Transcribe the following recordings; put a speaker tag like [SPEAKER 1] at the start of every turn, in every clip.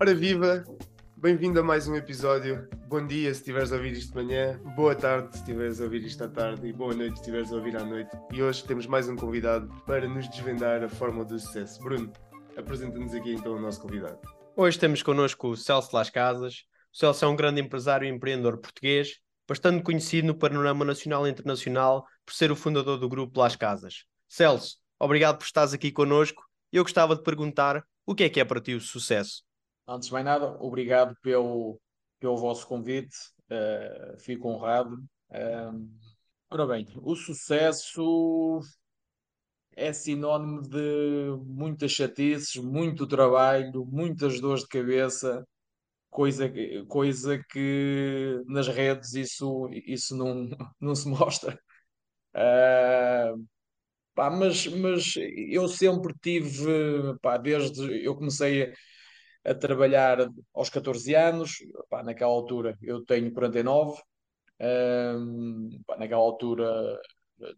[SPEAKER 1] Ora viva, bem-vindo a mais um episódio. Bom dia se estiveres a ouvir isto de manhã, boa tarde se estiveres a ouvir isto à tarde e boa noite se estiveres a ouvir à noite. E hoje temos mais um convidado para nos desvendar a fórmula do sucesso. Bruno, apresenta-nos aqui então o nosso convidado.
[SPEAKER 2] Hoje temos connosco o Celso Las Casas. O Celso é um grande empresário e empreendedor português, bastante conhecido no panorama nacional e internacional por ser o fundador do grupo Las Casas. Celso, obrigado por estares aqui connosco. Eu gostava de perguntar o que é que é para ti o sucesso?
[SPEAKER 3] Antes de mais nada, obrigado pelo, pelo vosso convite, uh, fico honrado. Uh, ora bem, o sucesso é sinónimo de muitas chatices, muito trabalho, muitas dores de cabeça, coisa, coisa que nas redes isso, isso não, não se mostra. Uh, pá, mas, mas eu sempre tive, pá, desde eu comecei a, a trabalhar aos 14 anos, pá, naquela altura eu tenho 49, um, pá, naquela altura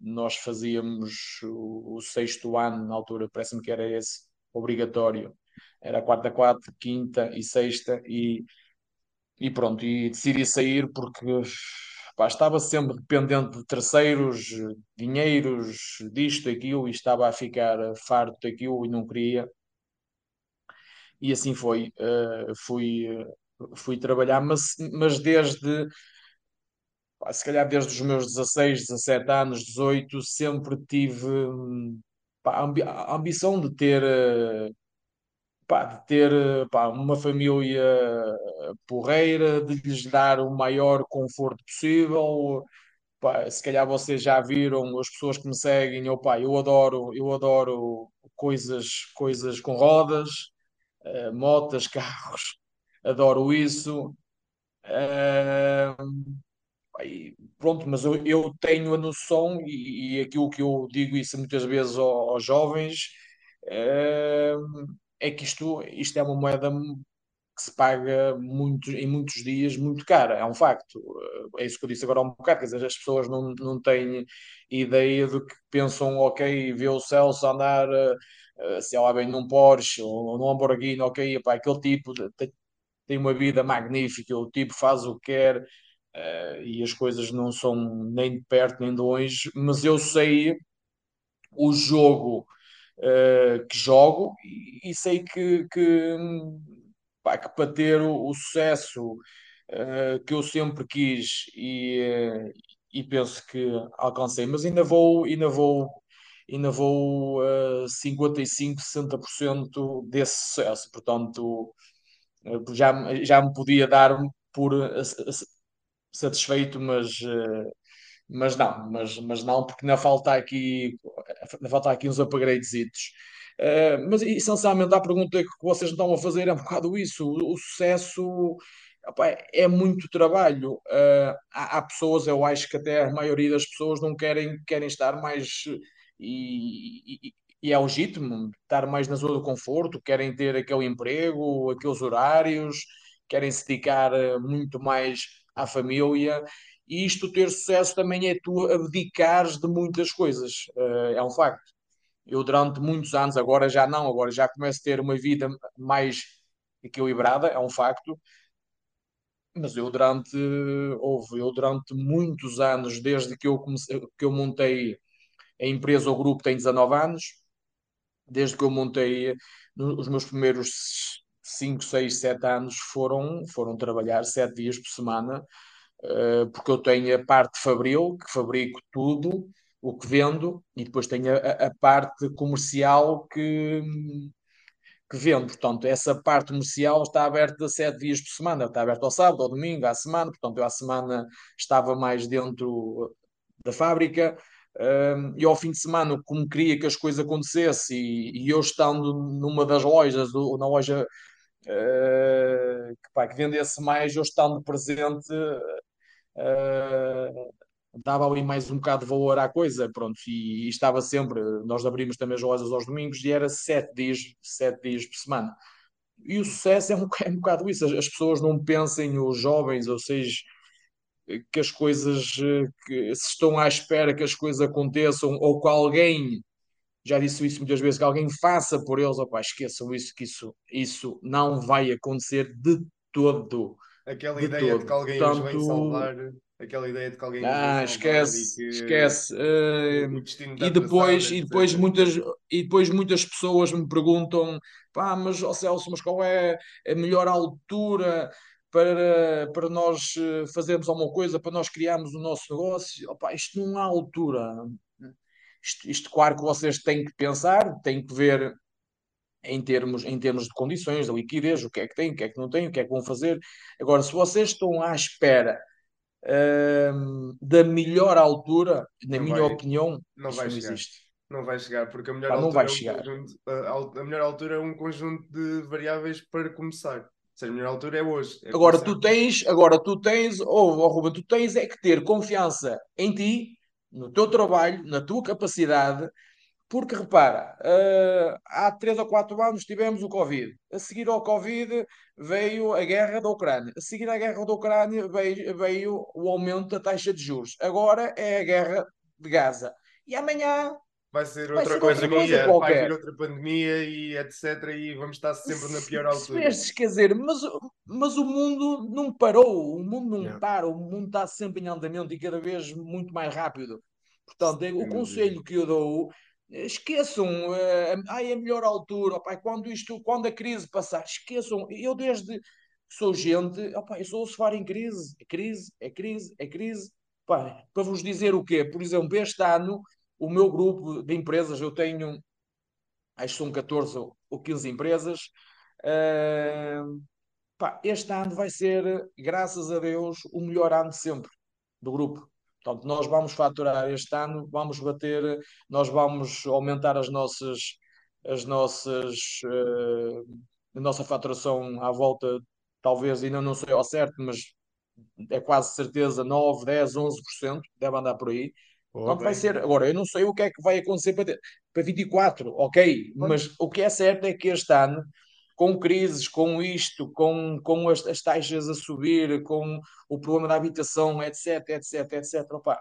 [SPEAKER 3] nós fazíamos o, o, sexto ano, na altura parece-me que era esse, obrigatório, era quarta, quarta, quinta e sexta, e, e pronto, e decidi sair porque pá, estava sempre dependente de terceiros, dinheiros, disto, aquilo, e estava a ficar farto daquilo e não queria. E assim foi. Uh, fui, uh, fui trabalhar, mas, mas desde, pá, se calhar desde os meus 16, 17 anos, 18, sempre tive pá, a, ambi a ambição de ter. Uh, pá, de ter pá, uma família porreira, de lhes dar o maior conforto possível. Pá, se calhar vocês já viram as pessoas que me seguem, eu, pá, eu adoro, eu adoro coisas, coisas com rodas, uh, motas, carros, adoro isso. Uh, pronto, mas eu, eu, tenho a noção, e, e, aquilo que eu digo isso muitas vezes aos, aos jovens, uh, é que isto, isto é uma moeda que se paga muito, em muitos dias muito cara, é um facto. É isso que eu disse agora há um bocado, quer dizer, as pessoas não, não têm ideia do que pensam, ok, vê o Celso andar, uh, sei lá bem, num Porsche ou num Lamborghini, ok, epá, aquele tipo tem, tem uma vida magnífica, o tipo faz o que quer e as coisas não são nem de perto nem de longe, mas eu sei o jogo uh, que jogo e, e sei que, que pá, que para ter o, o sucesso uh, que eu sempre quis e, uh, e penso que alcancei, mas ainda vou, ainda vou, ainda vou uh, 55, 60% desse sucesso, portanto uh, já, já me podia dar por satisfeito, mas mas não, mas, mas não, porque ainda falta aqui, ainda falta aqui uns upgrades. Uh, mas essencialmente a pergunta que vocês estão a fazer é um bocado isso. O, o sucesso opa, é muito trabalho. Uh, há, há, pessoas, eu acho que até a maioria das pessoas não querem, querem estar mais. E, e, e é legítimo estar mais na zona do conforto, querem ter aquele emprego, aqueles horários, querem se dedicar ah, muito mais à família. E isto ter sucesso também é tu abdicares de muitas coisas, uh, é um facto. Eu durante muitos anos, agora já não, agora já começo a ter uma vida mais equilibrada, é um facto. Mas eu durante, houve, eu durante muitos anos, desde que eu comecei, que eu montei a empresa, o grupo tem 19 anos, desde que eu montei os meus primeiros 5, 6, 7 anos foram, foram trabalhar 7 dias por semana, eh, porque eu tenho a parte fabril, que fabrico tudo, o que vendo e depois tenho a, a parte comercial que, que vendo. Portanto, essa parte comercial está aberta sete dias por semana, está aberta ao sábado, ao domingo, à semana. Portanto, eu à semana estava mais dentro da fábrica. Um, e ao fim de semana, como queria que as coisas acontecessem, e, e eu estando numa das lojas, ou na loja uh, que, pá, que vendesse mais, eu estando presente, dava ali mais um bocado de valor à coisa, pronto, e, e, estava sempre, nós abrimos também as lojas aos domingos e era sete dias, sete dias por semana. E o sucesso é um, é um bocado isso, as, as pessoas não pensem, os jovens, ou seja, que as coisas, que se estão à espera que as coisas aconteçam ou que alguém já disse isso muitas vezes, que alguém faça por eles, opa, esqueçam isso, que isso, isso não vai acontecer de todo.
[SPEAKER 1] Aquela
[SPEAKER 3] de
[SPEAKER 1] ideia
[SPEAKER 3] todo.
[SPEAKER 1] de que alguém
[SPEAKER 3] Portanto,
[SPEAKER 1] os vem salvar, aquela ideia de que alguém
[SPEAKER 3] Ah, esquece,
[SPEAKER 1] e que
[SPEAKER 3] esquece.
[SPEAKER 1] Está
[SPEAKER 3] e depois,
[SPEAKER 1] traçado,
[SPEAKER 3] e depois
[SPEAKER 1] etc.
[SPEAKER 3] muitas, e depois muitas pessoas me perguntam, pá, mas ó Celso, mas qual é a melhor altura para, para nós eh, fazermos alguma coisa, para nós criarmos o nosso negócio? Opá, isto não há altura. Isto, isto, claro que vocês têm que pensar, têm que ver em termos, em termos de condições, da liquidez, o que é que têm, o que é que não têm, o que é que vão fazer. Agora, se vocês estão à espera hum, da melhor altura, na
[SPEAKER 1] Não
[SPEAKER 3] minha
[SPEAKER 1] vai-
[SPEAKER 3] opinião,
[SPEAKER 1] não vai
[SPEAKER 3] não
[SPEAKER 1] chegar.
[SPEAKER 3] existe.
[SPEAKER 1] Não vai chegar, porque a melhor
[SPEAKER 3] Pá,
[SPEAKER 1] altura é um
[SPEAKER 3] chegar.
[SPEAKER 1] conjunto, a, al- a melhor altura é um conjunto de variáveis para começar. Seja, a melhor altura é hoje. é
[SPEAKER 3] Agora
[SPEAKER 1] começar.
[SPEAKER 3] tu tens, agora tu tens, ou oh, Ruben, tu tens é que ter confiança em ti, no teu trabalho, na tua capacidade, porque repara, eh, há três ou quatro anos tivemos o Covid. A seguir ao Covid veio a guerra da Ucrânia. A seguir à guerra da Ucrânia veio, veio o aumento da taxa de juros. Agora é a guerra de Gaza. E amanhã
[SPEAKER 1] Vai ser
[SPEAKER 3] Vai
[SPEAKER 1] outra
[SPEAKER 3] ser
[SPEAKER 1] coisa,
[SPEAKER 3] outra coisa
[SPEAKER 1] vai
[SPEAKER 3] qualquer.
[SPEAKER 1] vir outra pandemia e etc. E vamos estar sempre na pior altura.
[SPEAKER 3] quer dizer, mas, mas o mundo não parou, o mundo não
[SPEAKER 2] Não.
[SPEAKER 3] para, o mundo está sempre em andamento e cada vez muito mais rápido. Portanto,
[SPEAKER 1] Sem
[SPEAKER 3] o conselho que eu dou, esqueçam, eh, ai, é a melhor altura, opá, quando isto, quando a crise passar, esqueçam, eu desde sou gente, opá, eu sou o sofar em crise, é crise, é crise, é crise, Pá, para vos dizer o quê? Por exemplo, este ano, o meu grupo de empresas, eu tenho, acho que são 14 ou ou 15 empresas, eh, pá, este ano vai ser, graças a Deus, o melhor ano de sempre do grupo. Portanto, nós vamos faturar este ano, vamos bater, nós vamos aumentar as nossas, as nossas, eh, a nossa faturação à volta, talvez ainda não sei ao certo, mas é quase certeza 9, 10, 11%, deve andar por aí. Portanto, vai
[SPEAKER 1] bem.
[SPEAKER 3] ser. Agora, eu não sei o que é que vai acontecer para, para 24, ok, mas o que é certo é que este ano, com crises, com isto, com, com as, as taxas a subir, com o problema da habitação, etc, etc, etc, opá,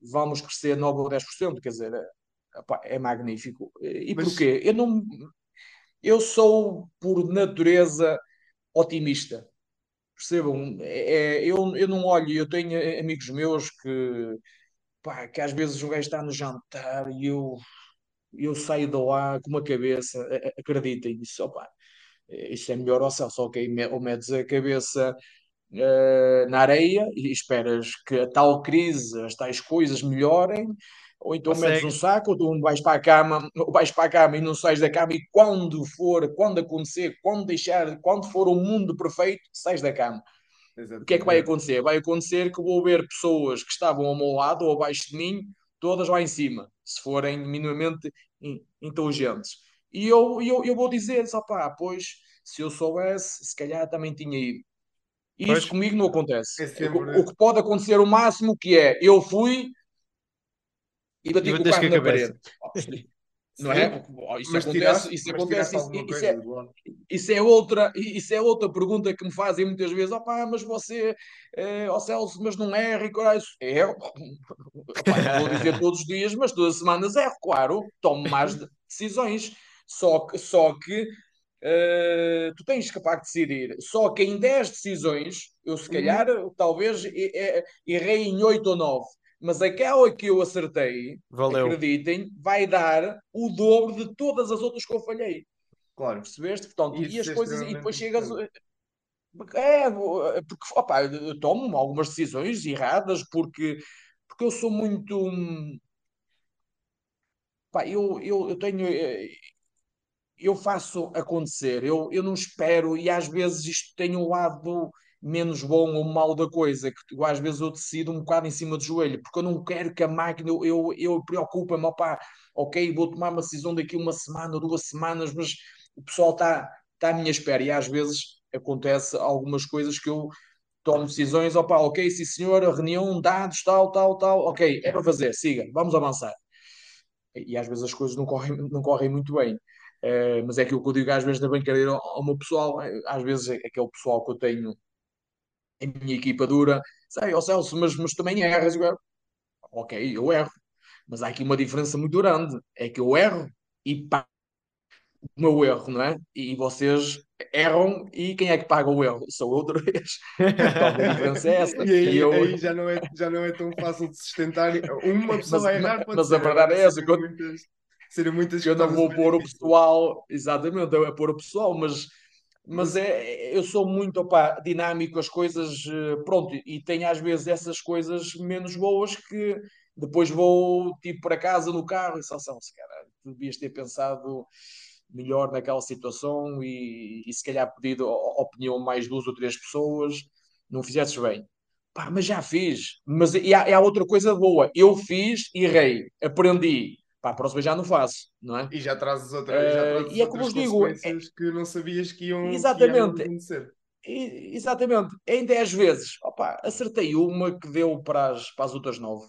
[SPEAKER 3] vamos crescer 9 ou 10%, quer dizer, opá, é magnífico. E
[SPEAKER 1] Mas-
[SPEAKER 3] porquê? Eu não. Eu sou, por natureza, otimista. Percebam? É, é- eu, eu não olho, eu tenho amigos meus que, pá, que às vezes o gajo está no jantar e eu, eu saio de lá com uma cabeça, acreditem nisso, opá, isso é melhor ao céu, só que aí me- ou metes a cabeça eh, na areia e esperas que a tal crise, as tais coisas melhorem, ou então metes um saco, ou tu vais para a cama, ou vais para a cama e não sais da cama, e quando for, quando acontecer, quando deixar, quando for o mundo perfeito, sais da cama. O que é que vai acontecer? Vai acontecer que vou ver pessoas que estavam ao meu lado ou abaixo de mim, todas lá em cima, se forem minimamente in- inteligentes. E eu, eu, eu vou dizer, só pá, pois, se eu soubesse, se calhar também tinha ido. E
[SPEAKER 2] Pois.
[SPEAKER 3] Isso comigo não acontece.
[SPEAKER 1] É sempre-
[SPEAKER 3] O, o que pode acontecer o máximo que é, eu fui e bati com o carro na
[SPEAKER 2] cabeça.
[SPEAKER 3] parede. Não é? Isso
[SPEAKER 1] Mas
[SPEAKER 3] acontece,
[SPEAKER 1] tiraste,
[SPEAKER 3] isso acontece, isso, isso é, isso é outra, isso é outra pergunta que me fazem muitas vezes. Opá, mas você, eh, ó Celso, mas não erra e coisa. É, opá, vou dizer todos os dias, mas todas as semanas erro, claro, tomo mais de- decisões. Só que, só que eh, tu tens capaz de decidir. Só que em 10 decisões, eu se calhar, talvez e- e- errei em 8 ou 9. Mas aquela que eu acertei,
[SPEAKER 2] Valeu.
[SPEAKER 3] acreditem, vai dar o dobro de todas as outras que eu falhei.
[SPEAKER 1] Claro.
[SPEAKER 3] Percebeste? Portanto,
[SPEAKER 1] Isso
[SPEAKER 3] e as
[SPEAKER 1] é
[SPEAKER 3] coisas, e depois chegas.
[SPEAKER 1] extremamente
[SPEAKER 3] É, porque opa, eu tomo algumas decisões erradas porque, porque eu sou muito. hum, Pá, eu, eu, eu tenho. Eu faço acontecer, eu, eu não espero, e às vezes isto tem um lado menos bom ou mau da coisa, que eu, às vezes eu decido um bocado em cima do joelho, porque eu não quero que a máquina, eu, eu, eu preocupo-me, opá, ok, vou tomar uma decisão daqui uma semana duas semanas, mas o pessoal está tá à minha espera, e às vezes acontece algumas coisas que eu tomo decisões, opá, ok, sim senhor, reunião, dados, tal, tal, tal, ok, é para fazer, siga, vamos avançar. E às vezes as coisas não correm, não correm muito bem. Eh, mas é aquilo que eu digo às vezes na brincadeira ao, ao meu pessoal, eh, às vezes é aquele pessoal que eu tenho em minha equipa dura, sei, ó Celso, mas, mas também erras. Eu, ok, eu erro. Mas há aqui uma diferença muito grande. É que eu erro e pago o meu erro, não é? E vocês erram e quem é que paga o erro? Sou eu outra vez. Então, a diferença é essa.
[SPEAKER 1] E aí,
[SPEAKER 3] eu...
[SPEAKER 1] aí já, não é, já não é tão fácil de sustentar. Uma pessoa
[SPEAKER 3] mas,
[SPEAKER 1] vai errar,
[SPEAKER 3] mas a verdade é essa.
[SPEAKER 1] Muitas, serem muitas
[SPEAKER 3] eu não vou pôr o pessoal, exatamente, eu vou pôr o pessoal, mas mas é, eu sou muito opa, dinâmico, as coisas, eh, pronto, e tenho às vezes essas coisas menos boas que depois vou tipo para casa no carro e só são, se cara, devias ter pensado melhor naquela situação e, e se calhar pedido a opinião mais duas ou três pessoas, não fizesses bem. Pá, mas já fiz. Mas e há, e há outra coisa boa. Eu fiz, errei, aprendi. Pá, a próxima já não faço, não é?
[SPEAKER 1] E já trazes, outra, uh, já trazes e é como digo, é... que não sabias que iam,
[SPEAKER 3] exatamente,
[SPEAKER 1] que iam acontecer.
[SPEAKER 3] E, exatamente. Em 10 vezes, opa, acertei uma que deu para as, para as outras 9.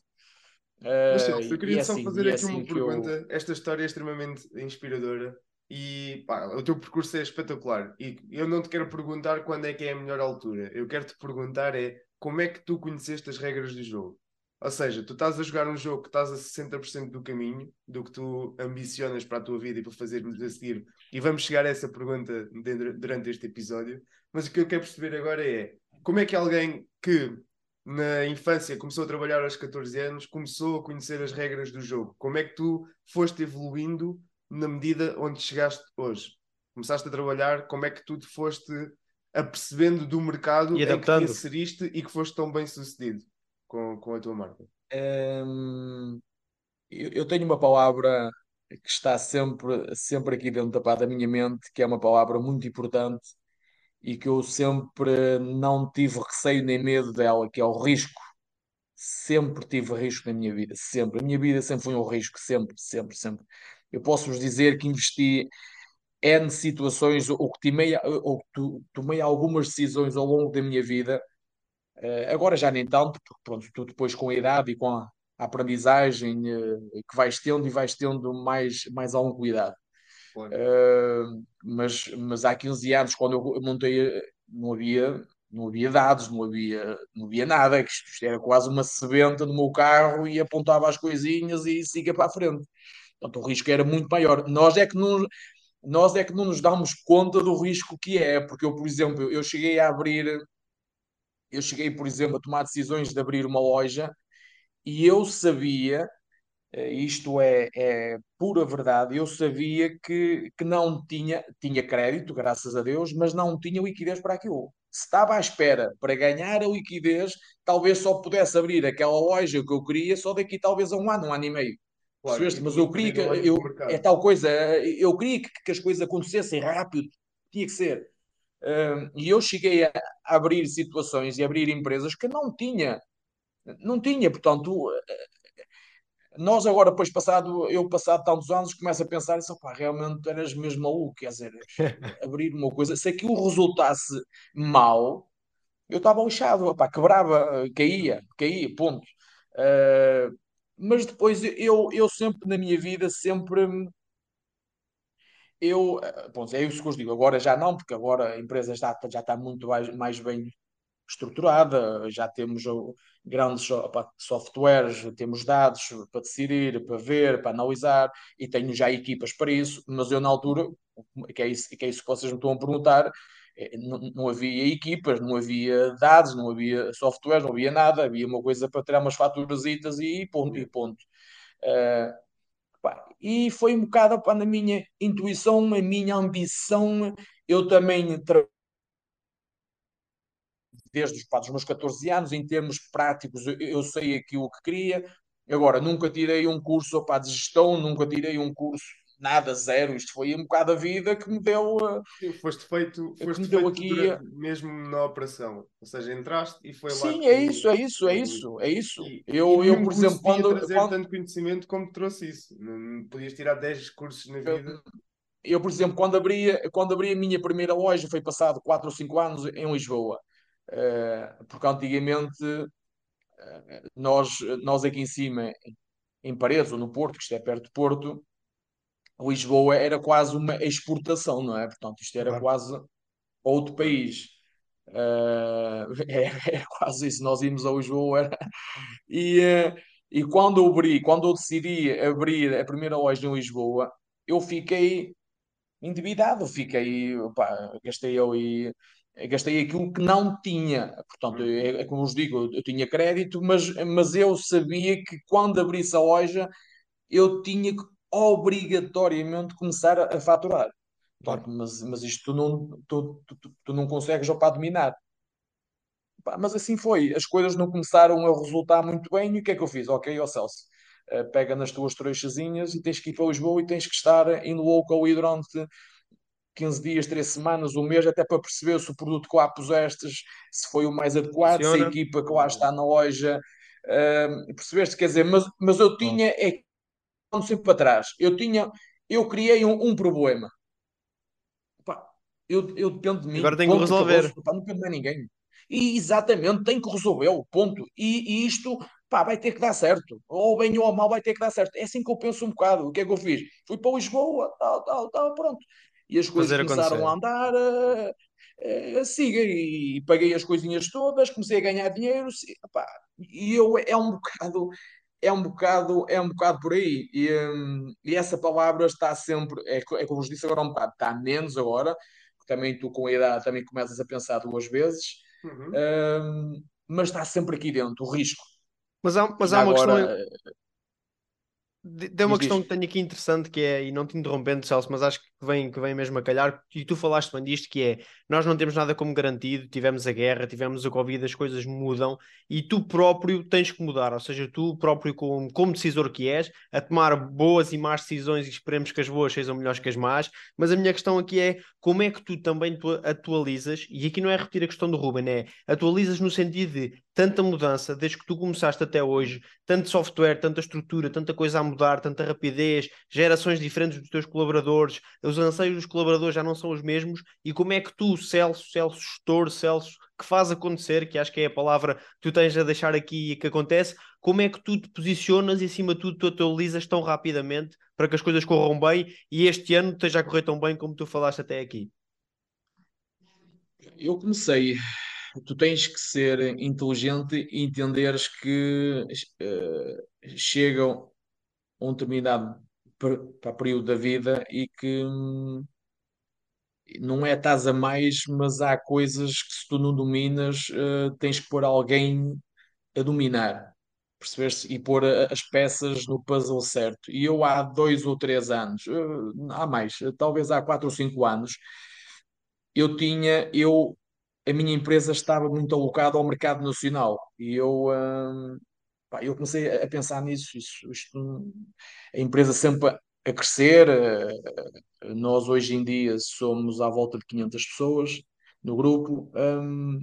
[SPEAKER 1] Mas, Celso, eu queria é só assim, fazer aqui assim uma pergunta. Eu... Esta história é extremamente inspiradora e pá, o teu percurso é espetacular. E eu não te quero perguntar quando é que é a melhor altura. Eu quero te perguntar é como é que tu conheceste as regras do jogo? Ou seja, tu estás a jogar um jogo que estás a 60% do caminho do que tu ambicionas para a tua vida e para fazermos a seguir. E vamos chegar a essa pergunta durante este episódio. Mas o que eu quero perceber agora é como é que alguém que na infância começou a trabalhar aos 14 anos começou a conhecer as regras do jogo? Como é que tu foste evoluindo na medida onde chegaste hoje? Começaste a trabalhar, como é que tu te foste apercebendo do mercado
[SPEAKER 2] e adaptando.
[SPEAKER 1] em que te inseriste e que foste tão bem sucedido? Com, com a tua marca?
[SPEAKER 3] Um, eu, eu, tenho uma palavra que está sempre, sempre aqui dentro da, minha mente, que é uma palavra muito importante e que eu sempre não tive receio nem medo dela, que é o risco. Sempre tive risco na minha vida, sempre. A minha vida sempre foi um risco, sempre, sempre, sempre. Eu posso vos dizer que investi N situações, ou que tomei, ou tomei algumas decisões ao longo da minha vida agora já nem tanto, porque pronto, tu depois com a idade e com a, aprendizagem uh, que vais tendo e vais tendo mais, mais algum cuidado. Uh, mas, mas há 15 anos, quando eu montei, não havia, não havia dados, não havia, não havia nada, isto era quase uma sebenta no meu carro e apontava as coisinhas e siga para a frente. Portanto, o risco era muito maior. Nós é que não, nós é que não nos damos conta do risco que é, porque eu, por exemplo, eu cheguei a abrir eu cheguei, por exemplo, a tomar decisões de abrir uma loja e eu sabia, eh, isto é, é pura verdade, eu sabia que, que não tinha, tinha crédito, graças a Deus, mas não tinha liquidez para aquilo. Se estava à espera para ganhar a liquidez, talvez só pudesse abrir aquela loja que eu queria só daqui talvez a um ano, um ano e meio. Claro, mas eu queria que eu, é tal coisa, eu queria que, que as coisas acontecessem rápido, tinha que ser e eu cheguei a abrir situações e abrir empresas que não tinha. Não tinha, portanto, nós agora, depois passado, eu passado tantos anos, começo a pensar isso, opa, realmente eras mesmo maluco, quer dizer, abrir uma coisa, se aquilo resultasse mal, eu estava lixado, opa, quebrava, caía, caía, ponto. Uh, mas depois eu, eu sempre na minha vida, sempre eu, bom, é isso que eu digo, agora já não, porque agora a empresa já, já está muito mais, mais bem estruturada, já temos grandes softwares, temos dados para decidir, para ver, para analisar, e tenho já equipas para isso, mas eu na altura, que é isso que, é isso que vocês me estão a perguntar, é, não, não havia equipas, não havia dados, não havia softwares, não havia nada, havia uma coisa para tirar umas faturas e ponto. E ponto. Uh, e foi um bocado pá, na minha intuição, a minha ambição. Eu também desde os, pá, dos meus 14 anos, em termos práticos, eu, eu sei aquilo que queria. Agora, nunca tirei um curso opa, de gestão, nunca tirei um curso nada, zero. Isto foi um bocado a vida que me deu.
[SPEAKER 1] Sim, foste feito, foste me feito aqui, durante, mesmo na operação. Ou seja, entraste e foi
[SPEAKER 3] sim,
[SPEAKER 1] lá.
[SPEAKER 3] Sim, é isso, é isso, é isso, é isso. E, eu,
[SPEAKER 1] e
[SPEAKER 3] eu, por exemplo, quando.
[SPEAKER 1] trazer quando... tanto conhecimento como trouxe isso. Não podias tirar 10 cursos na vida.
[SPEAKER 3] Eu, eu, por exemplo, quando abri, quando abri a minha primeira loja, foi passado 4 ou 5 anos em Lisboa. Uh, porque antigamente uh, nós, nós aqui em cima, em Paredes ou no Porto, que isto é perto de Porto, Lisboa era quase uma exportação, não é? Portanto, isto era claro. quase outro país. Uh, é, é, quase isso. Nós íamos a Lisboa era... e, uh, e quando eu abri, quando eu decidi abrir a primeira loja em Lisboa, eu fiquei endividado, fiquei, pá, gastei eu e gastei aquilo que não tinha. Portanto, é, é como vos digo, eu, eu tinha crédito, mas, mas eu sabia que quando abrisse a loja eu tinha que obrigatoriamente começar a, a faturar. Portanto, mas, mas isto tu não, tu, tu, tu não consegues para dominar. Pá, mas assim foi, as coisas não começaram a resultar muito bem, e o que é que eu fiz? Ok, ó Celso, eh, pega nas tuas trouxazinhas e tens que ir para Lisboa e tens que estar em local aí durante 15 dias, 3 semanas, um mês, até para perceber se o produto que lá pusestes, se foi o mais adequado, se a equipa que lá está na loja, uh, percebeste? Quer dizer, mas, mas eu tinha, é sempre para trás, eu tinha, eu criei um, um problema. Pá, eu, eu dependo de mim.
[SPEAKER 2] Agora tenho que resolver.
[SPEAKER 3] acabou-se. Pá, não depende de ninguém. E exatamente, tem que resolver, ponto. E, e isto, pá, vai ter que dar certo. Ou bem ou mal, vai ter que dar certo. É assim que eu penso um bocado. O que é que eu fiz? Fui para Lisboa, tal, tal, tal, pronto. E as coisas começaram
[SPEAKER 2] acontecer.
[SPEAKER 3] a andar, a, a siga. E paguei as coisinhas todas, comecei a ganhar dinheiro. se- e eu, é um bocado, é um bocado, é um bocado por aí. E, hum, e essa palavra está sempre, é, é como vos disse agora um bocado, está menos agora, porque também tu com a idade também começas a pensar duas vezes,
[SPEAKER 1] Uhum.
[SPEAKER 3] hum, mas está sempre aqui dentro, o risco.
[SPEAKER 2] Mas há, mas há uma
[SPEAKER 3] agora,
[SPEAKER 2] questão. de- Tem uma questão
[SPEAKER 3] diz.
[SPEAKER 2] que tenho aqui interessante que é, e não te interrompendo, Celso, mas acho que vem, que vem mesmo a calhar, e tu falaste bem disto, que é nós não temos nada como garantido, tivemos a guerra, tivemos a Covid, as coisas mudam e tu próprio tens que mudar, ou seja, tu próprio, como, como decisor que és, a tomar boas e más decisões e esperemos que as boas sejam melhores que as más, mas a minha questão aqui é como é que tu também tu atualizas, e aqui não é repetir a questão do Ruben, é atualizas no sentido de tanta mudança, desde que tu começaste até hoje, tanto software, tanta estrutura, tanta coisa a mudar, tanta rapidez, gerações diferentes dos teus colaboradores, os anseios dos colaboradores já não são os mesmos, e como é que tu, Celso, Celso gestor, Celso, que faz acontecer, que acho que é a palavra que tu tens a deixar aqui e que acontece, como é que tu te posicionas e acima de tudo tu atualizas tão rapidamente para que as coisas corram bem e este ano esteja a correr tão bem como tu falaste até aqui?
[SPEAKER 3] Eu comecei, tu tens que ser inteligente e entenderes que eh, chega um determinado per- pá, período da vida e que hum, não é estás a mais, mas há coisas que se tu não dominas, eh, tens que pôr alguém a dominar? E pôr a- as peças no puzzle certo. E eu há dois ou três anos, eh, há mais, eh, talvez há quatro ou cinco anos, eu tinha, eu, a minha empresa estava muito alocada ao mercado nacional e eu, hum, pá, eu comecei a pensar nisso, isso, isto, a empresa sempre a crescer, nós hoje em dia somos à volta de 500 pessoas no grupo, hum,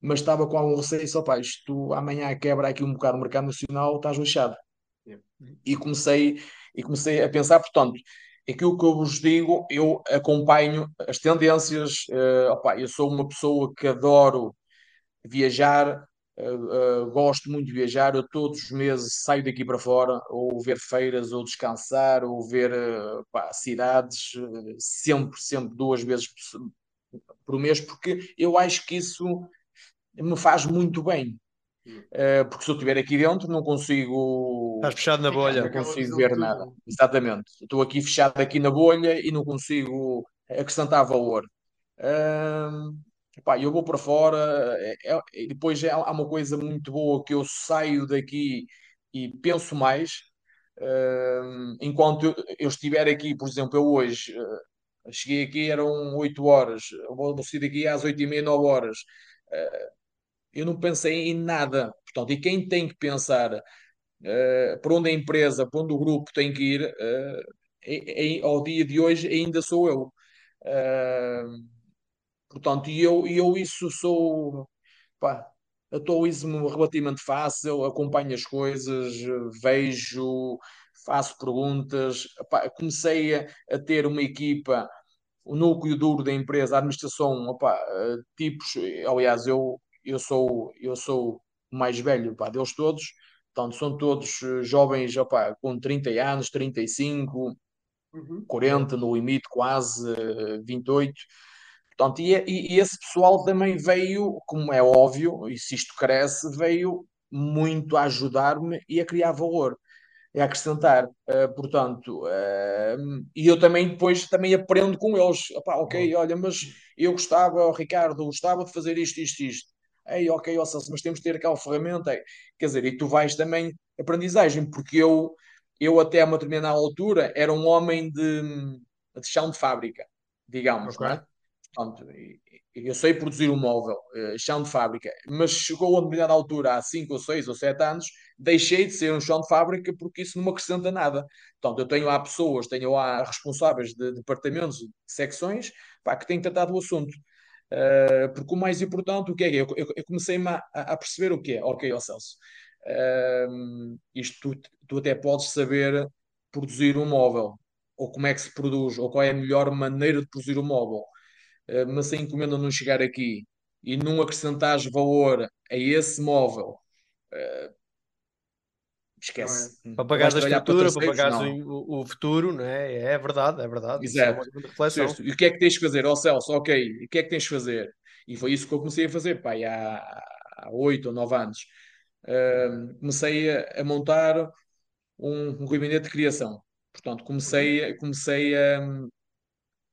[SPEAKER 3] mas estava com algum receio, só pá, isto amanhã quebra aqui um bocado o mercado nacional, estás lixado.
[SPEAKER 1] Yeah.
[SPEAKER 3] E comecei, e comecei a pensar, portanto, aquilo que eu vos digo, eu acompanho as tendências, eh, opá, eu sou uma pessoa que adoro viajar, eh, eh, gosto muito de viajar, eu todos os meses saio daqui para fora, ou ver feiras, ou descansar, ou ver eh, pá, cidades, sempre, sempre duas vezes por, por mês, porque eu acho que isso me faz muito bem. Uh, porque se eu estiver aqui dentro não consigo
[SPEAKER 2] Estás fechado na
[SPEAKER 3] não
[SPEAKER 2] bolha.
[SPEAKER 1] Aquela
[SPEAKER 3] consigo ver nada. Exatamente. Estou aqui fechado aqui na bolha e não consigo acrescentar valor. Uh, pá, eu vou para fora é, é- e depois é- há uma coisa muito boa que eu saio daqui e penso mais. Uh, enquanto eu, eu estiver aqui, por exemplo, eu hoje uh, cheguei aqui, eram 8 horas, eu vou, vou sair daqui às 8 e meia, 9 horas. Uh, eu não pensei em nada. Portanto, e quem tem que pensar uh, para onde a empresa, para onde o grupo tem que ir, uh, em, em, ao dia de hoje ainda sou eu. Uh, portanto, e eu, eu isso sou, pá, atualizo-me relativamente fácil, acompanho as coisas, vejo, faço perguntas. Pá, comecei a, a ter uma equipa o núcleo duro da empresa, a administração, eh, tipos, aliás, eu, eu sou eu sou o mais velho pá, deles todos, portanto, são todos eh, jovens opa, com 30 anos, 35,
[SPEAKER 1] Uhum.
[SPEAKER 3] 40 no limite, quase eh, 28. Portanto, e, e, e esse pessoal também veio, como é óbvio, e se isto cresce, veio muito a ajudar-me e a criar valor. é acrescentar. Uh, portanto, uh, e eu também depois também aprendo com eles. Epá, ok, olha, mas eu gostava, Ricardo, gostava de fazer isto, isto, isto. Ei, ok, Celso, mas temos de ter aquela ferramenta. Quer dizer, e tu vais também aprendizagem, porque eu, eu até a uma determinada altura era um homem de, de chão de fábrica, digamos, okay. não é? Portanto, eu sei produzir um móvel, uh, chão de fábrica, mas chegou a determinada altura, há 5 ou 6 ou 7 anos, deixei de ser um chão de fábrica porque isso não me acrescenta nada. Portanto, eu tenho lá pessoas, tenho lá responsáveis de departamentos, de secções, pá, que têm tratado o assunto. Uh, porque o mais importante, o que é? Eu, eu, eu comecei a, a, perceber o que é. Ok, ó Celso, uh, isto tu, tu até podes saber produzir um móvel, ou como é que se produz, ou qual é a melhor maneira de produzir um móvel eh, mas se a encomenda não chegar aqui e não acrescentares valor a esse móvel, uh, esquece.
[SPEAKER 2] É. Para pagar a estrutura, para, para pagar o, o, futuro, não é? É verdade, é verdade.
[SPEAKER 3] Exato. É e o que é que tens de fazer? Ó oh, Celso, ok, o que é que tens de fazer? E foi isso que eu comecei a fazer, pá, há oito ou nove anos. Uh, comecei a, a, montar um, um gabinete de criação. Portanto, comecei, comecei a,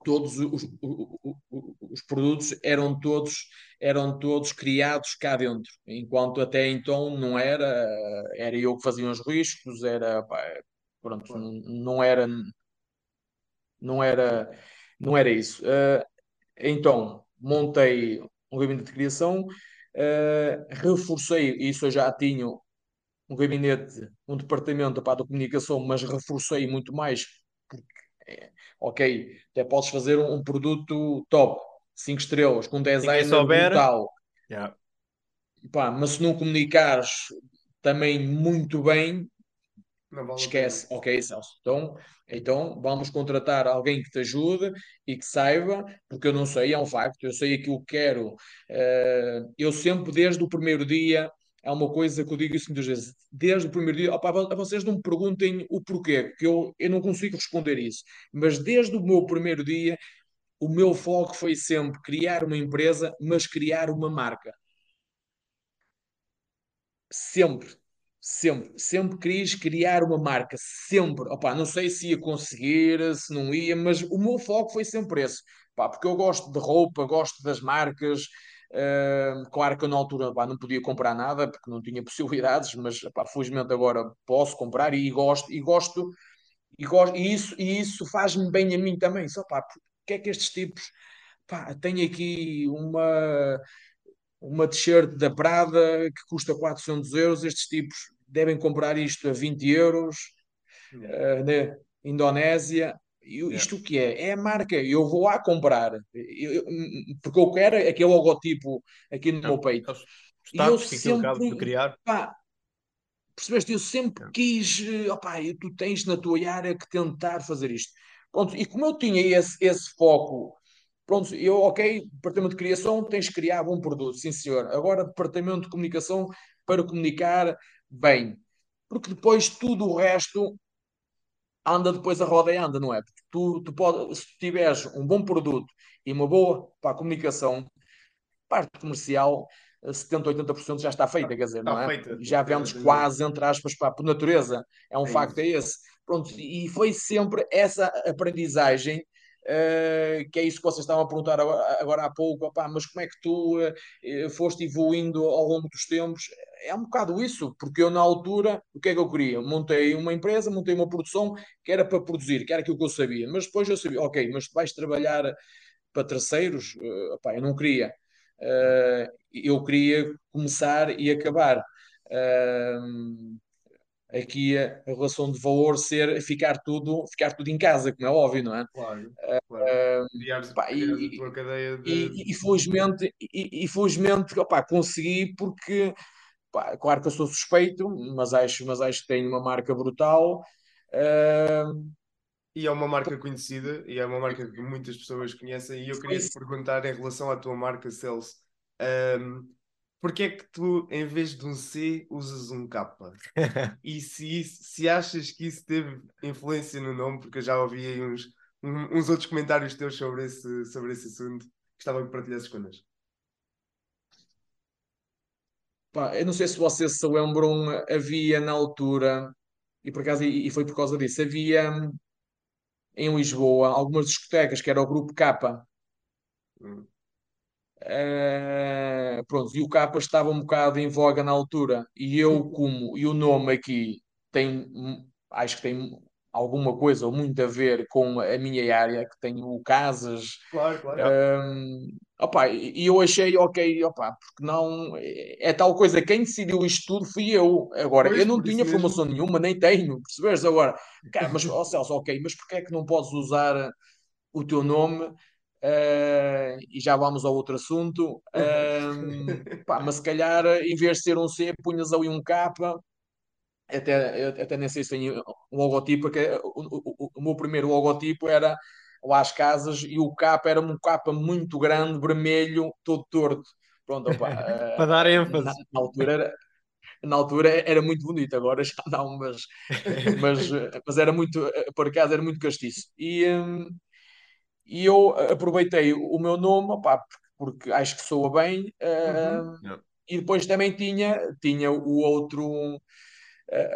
[SPEAKER 3] todos os, os, os, produtos eram todos eram todos criados cá dentro. Enquanto até então não era era eu que fazia os riscos era pá, pronto não, era não era não era isso. Uh, então montei um gabinete de criação uh, reforcei isso eu já tinha um gabinete um departamento para a comunicação mas reforcei muito mais porque é, ok, até podes fazer um, um produto top, 5 estrelas, com design brutal. Yeah. Pá, mas se não comunicares também muito bem, vale esquece. Ok, Celso. Então, então vamos contratar alguém que te ajude e que saiba, porque eu não sei, é um facto, eu sei aquilo que quero. Uh, eu sempre, desde o primeiro dia, é uma coisa que eu digo isso muitas vezes, desde o primeiro dia, opa, vocês não me perguntem o porquê, que eu, eu não consigo responder isso, mas desde o meu primeiro dia, o meu foco foi sempre criar uma empresa, mas criar uma marca. Sempre, sempre, sempre quis criar uma marca, sempre. Opa, não sei se ia conseguir, se não ia, mas o meu foco foi sempre esse. Opa, porque eu gosto de roupa, gosto das marcas, Uh, claro que eu na altura pá, não podia comprar nada porque não tinha possibilidades, mas pá, felizmente agora posso comprar e gosto, e gosto, e, gosto, e isso, e isso faz-me bem a mim também. Só pá, porque é que estes tipos pá, têm aqui uma, uma t-shirt da Prada que custa 400 euros, estes tipos devem comprar isto a 20 euros, uh, né? Indonésia, eu, isto o que é? É a marca. Eu vou lá comprar. Eu, eu, porque eu quero aquele logotipo aqui no Não, meu peito.
[SPEAKER 2] e eu sempre, de criar.
[SPEAKER 3] Pá, percebeste? Eu sempre quis. Eh, Opá, tu tens na tua área que tentar fazer isto. Pronto, e como eu tinha esse, esse foco, pronto, eu, ok, departamento de criação, tens de criar bom produto, sim senhor. Agora, departamento de comunicação para comunicar bem. Porque depois tudo o resto anda depois a roda e anda, não é? Porque tu, tu pode, se tiveres um bom produto e uma boa para a comunicação, parte comercial, 70, 80% já está feita, quer dizer, está não é? Feita. Já vemos quase, entre aspas, para, por natureza. É um é facto, é esse. Pronto, e foi sempre essa aprendizagem Uh, que é isso que vocês estavam a perguntar agora, agora há pouco, opá, mas como é que tu uh, foste evoluindo ao longo dos tempos? É um bocado isso, porque eu na altura, o que é que eu queria? Montei uma empresa, montei uma produção que era para produzir, que era aquilo que eu sabia, mas depois eu sabia, ok, mas vais trabalhar para terceiros? Uh, opá, eu não queria. eu queria começar e acabar aqui a, relação de valor ser ficar tudo, ficar tudo em casa, como é óbvio, não é?
[SPEAKER 1] Claro, claro. Uh, pá, e,
[SPEAKER 3] de... e, e, felizmente, e, e felizmente opá, consegui porque pá, claro que eu sou suspeito, mas acho, mas acho que tenho uma marca brutal. Uh,
[SPEAKER 1] e é uma marca conhecida e é uma marca que muitas pessoas conhecem. E eu queria te perguntar em relação à tua marca, Celso. Um, porque é que tu, em vez de um C, usas um K? e se, isso, se achas que isso teve influência no nome, porque eu já ouvi aí uns, um, uns outros comentários teus sobre esse, sobre esse assunto, gostava que partilhasses connosco.
[SPEAKER 3] Pá, eu não sei se vocês se lembram, havia na altura e por acaso, e, e foi por causa disso, havia hum, em Lisboa algumas discotecas que era o Grupo K.
[SPEAKER 1] Hum.
[SPEAKER 3] Eh, pronto, e o K estava um bocado em voga na altura, e eu, como, e o nome aqui tem, hum, acho que tem alguma coisa ou muito a ver com a minha área, que tenho casas,
[SPEAKER 1] Claro, claro.
[SPEAKER 3] Hum, opa, e eu achei, ok, opa, porque não é tal coisa, quem decidiu isto tudo fui eu. Agora,
[SPEAKER 1] Pois,
[SPEAKER 3] eu não tinha
[SPEAKER 1] mesmo.
[SPEAKER 3] formação nenhuma, nem tenho, percebes? Agora, cara, mas, ó Celso, ok, mas porquê é que não podes usar o teu nome? Eh, e já vamos ao outro assunto. Hum, pá, mas se calhar, em vez de ser um C, punhas ali um K, até, até nem sei se tem um logotipo, porque o, o, o meu primeiro logotipo era lá às casas e o capa era um capa muito grande, vermelho, todo torto. Pronto, opa,
[SPEAKER 2] Para dar ênfase.
[SPEAKER 3] na, na altura era, na altura era muito bonito, agora já não, mas, mas, mas era muito, por acaso era muito castiço. E, hum, e eu aproveitei o meu nome, opá, porque, porque acho que soa bem,
[SPEAKER 1] Uhum. Yeah.
[SPEAKER 3] e depois também tinha, tinha o outro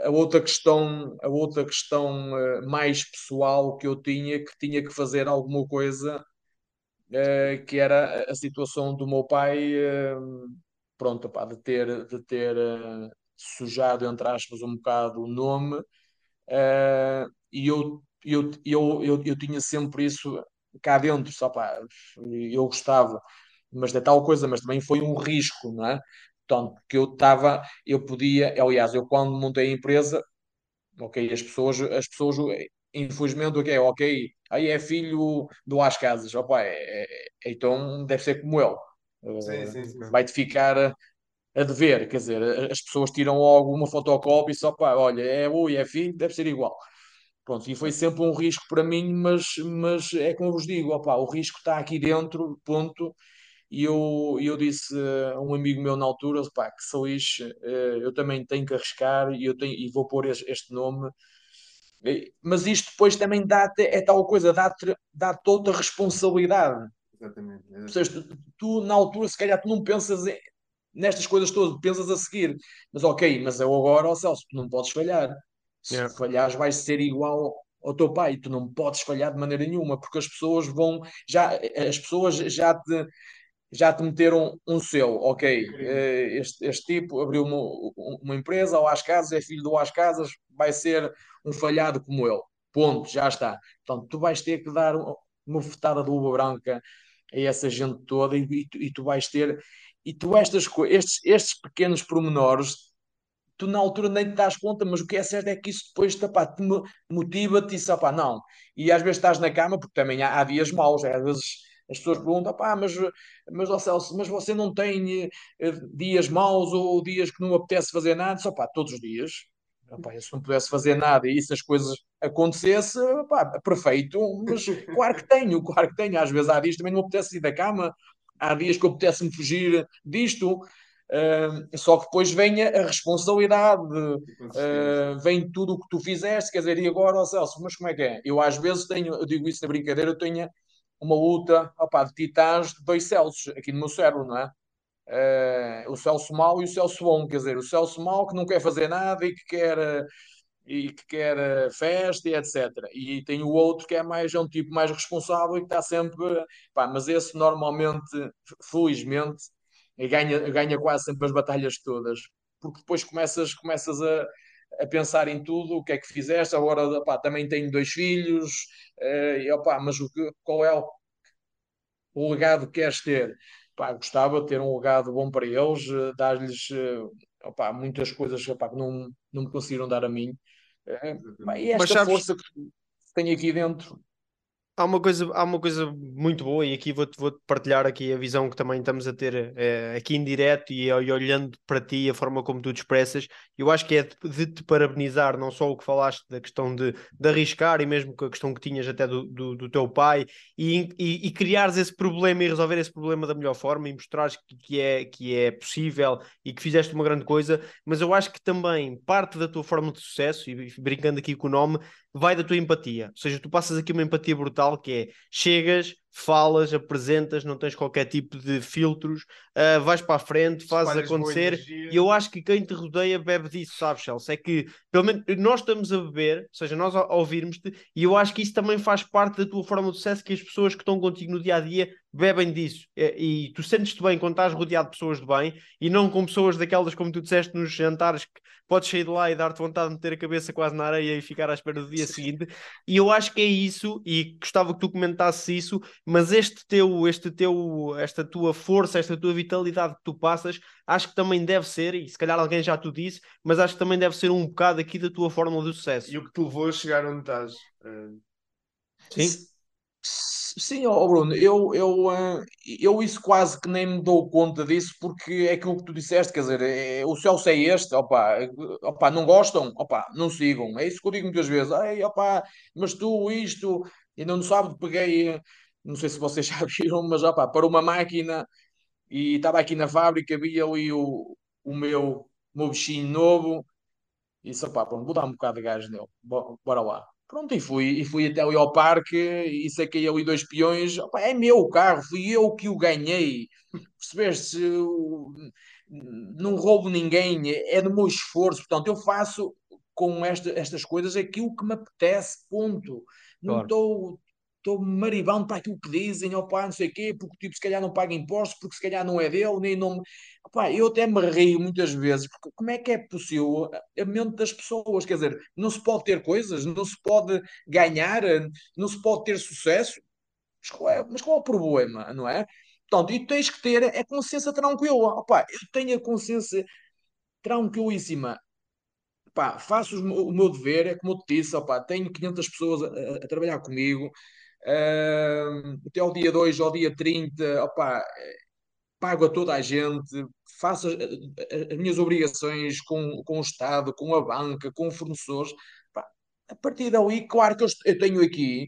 [SPEAKER 3] a outra questão, a outra questão eh, mais pessoal que eu tinha, que tinha que fazer alguma coisa, eh, que era a situação do meu pai, pronto, pá, de ter, de ter eh, sujado, entre aspas, um bocado o nome, e eu, eu, eu, eu, eu tinha sempre isso cá dentro, só pá, eu gostava, mas da tal coisa, mas também foi um risco, não é? Portanto, que eu estava, eu podia, aliás, eu quando montei a empresa, ok, as pessoas, as pessoas, infelizmente, ok, ok, aí é filho do Às Casas, opa, é, é- é- então deve ser como ele,
[SPEAKER 1] Sim,
[SPEAKER 3] Uh,
[SPEAKER 1] sim, sim.
[SPEAKER 3] vai-te ficar a, a dever, quer dizer, as pessoas tiram logo uma fotocópia e só, pá, olha, é ui, é filho, deve ser igual. Pronto, e foi sempre um risco para mim, mas, mas é como eu vos digo, opa, o risco está aqui dentro, ponto. E eu, eu disse a um amigo meu na altura, pá, que sou isso, eh, eu também tenho que arriscar e, eu tenho, e vou pôr este, nome. Mas isto depois também dá-te, é tal coisa, dá-te dá outra responsabilidade.
[SPEAKER 1] Exatamente.
[SPEAKER 3] Ou seja, tu, tu, na altura, se calhar, tu não pensas em- nestas coisas todas, pensas a seguir. Mas ok, mas eu agora, ó Celso, tu não podes falhar. Se
[SPEAKER 2] Yeah.
[SPEAKER 3] falhares, vais ser igual ao teu pai. Tu não podes falhar de maneira nenhuma, porque as pessoas vão, já, as pessoas já te, já te meteram um selo, ok, eh, este, este tipo abriu uma, uma empresa, ou às casas, é filho do às casas, vai ser um falhado como ele. Ponto, já está. Portanto, tu vais ter que dar uma, fetada de luva branca a essa gente toda e, e, tu, e tu vais ter. E tu, estas, estes, estes pequenos pormenores, tu na altura nem te das conta, mas o que é certo é que isso depois te mo- motiva-te e só pá, não. E às vezes estás na cama, porque também há, há dias maus, é, às vezes as pessoas perguntam, pá, mas, mas, ó Celso, mas você não tem eh, dias maus ou dias que não apetece fazer nada? Só pá, todos os dias. Epá, se não pudesse fazer nada e se as coisas acontecesse, pá, perfeito, mas claro que tenho, claro que tenho. Às vezes há dias também não apetece sair da cama, há dias que apetece-me fugir disto, Uh, só que depois vem a, responsabilidade, uh, vem tudo o que tu fizeste, quer dizer, e agora, ó Celso, mas como é que é? Eu às vezes tenho, eu digo isso na brincadeira, eu tenho uma luta opá, de titãs de dois Celsos aqui no meu cérebro, não é? Uh, o Celso mau e o Celso bom, quer dizer, o Celso mau que não quer fazer nada e que quer, e que quer festa e etc. E tem o outro que é mais é um tipo mais responsável e que está sempre, pá, mas esse normalmente, felizmente, ganha, ganha quase sempre as batalhas todas, porque depois começas, começas a, a pensar em tudo, o que é que fizeste, agora opá, também tenho dois filhos, uh, e, opá, mas o que, qual é o, o legado que queres ter? Pá, gostava de ter um legado bom para eles, uh, dar-lhes uh, opá, muitas coisas opá, que não, não me conseguiram dar a mim. Uh, e
[SPEAKER 2] Mas
[SPEAKER 3] esta
[SPEAKER 2] sabes,
[SPEAKER 3] força que tenho aqui dentro,
[SPEAKER 2] Há uma coisa, há uma coisa muito boa e aqui vou-te vou partilhar aqui a visão que também estamos a ter eh, aqui em direto e, e olhando para ti a forma como tu te expressas, eu acho que é de, de te parabenizar não só o que falaste da questão de, de arriscar e mesmo com a questão que tinhas até do, do, do teu pai e, e, e, criares esse problema e resolver esse problema da melhor forma e mostrares que, que, é, que é possível e que fizeste uma grande coisa, mas eu acho que também parte da tua forma de sucesso, e brincando aqui com o nome, vai da tua empatia, ou seja, tu passas aqui uma empatia brutal que é chegas, falas, apresentas, não tens qualquer tipo de filtros, uh, vais para a frente, fazes acontecer. E eu acho que quem te rodeia bebe disso, sabes, Chelsea? É que pelo menos nós estamos a beber, ou seja, nós ouvirmos-te, e eu acho que isso também faz parte da tua forma de sucesso, que as pessoas que estão contigo no dia a dia bebem disso. E, e tu sentes-te bem quando estás rodeado de pessoas de bem e não com pessoas daquelas, como tu disseste nos jantares, que podes sair de lá e dar-te vontade de meter a cabeça quase na areia e ficar à espera do dia seguinte. E eu acho que é isso, e gostava que tu comentasses isso, mas este teu, este teu, esta tua força, esta tua vitalidade que tu passas, acho que também deve ser, e se calhar alguém já te disse, mas acho que também deve ser um bocado aqui da tua fórmula do sucesso.
[SPEAKER 1] E o que te levou a chegar onde estás.
[SPEAKER 2] Sim?
[SPEAKER 3] Sim, ó Bruno, eu, eu, ah, eu isso quase que nem me dou conta disso, porque é aquilo que tu disseste, quer dizer, é- o Celso é este, opa, opa, não gostam, opa, não sigam, é isso que eu digo muitas vezes, Ei, opa, mas tu isto, e não sabe, peguei, não sei se vocês já viram, mas opa, para uma máquina, e estava aqui na fábrica, vi ali o, o meu, meu bichinho novo, e disse, opá, pronto, vou dar um bocado de gás nele, Bo- bora lá. Pronto, e fui, e fui até ali ao parque e saquei ali dois peões. Opá, é meu o carro, fui eu que o ganhei. Percebeste? Não roubo ninguém, é do meu esforço. Portanto, eu faço com esta- estas coisas aquilo que me apetece, ponto. Não estou estou maribando para aquilo que dizem, opá, não sei o quê, porque tipo, se calhar não paga impostos, porque se calhar não é dele, nem não. Eu até me rio muitas vezes, porque como é que é possível a mente das pessoas? Quer dizer, não se pode ter coisas, não se pode ganhar, não se pode ter sucesso. Mas qual é, mas qual é o problema, não é? Portanto, e tens que ter é consciência tranquila. Opá, eu tenho a consciência tranquilíssima. Pá, faço o meu dever, é como eu te disse, opá, tenho 500 pessoas a, a- a trabalhar comigo. Ahm, até ao dia 2 ao dia 30, opá, pago a toda a gente, faço as, as- as minhas obrigações com, com o Estado, com a banca, com fornecedores. Pá, a partir daí, claro que eu, eu tenho aqui,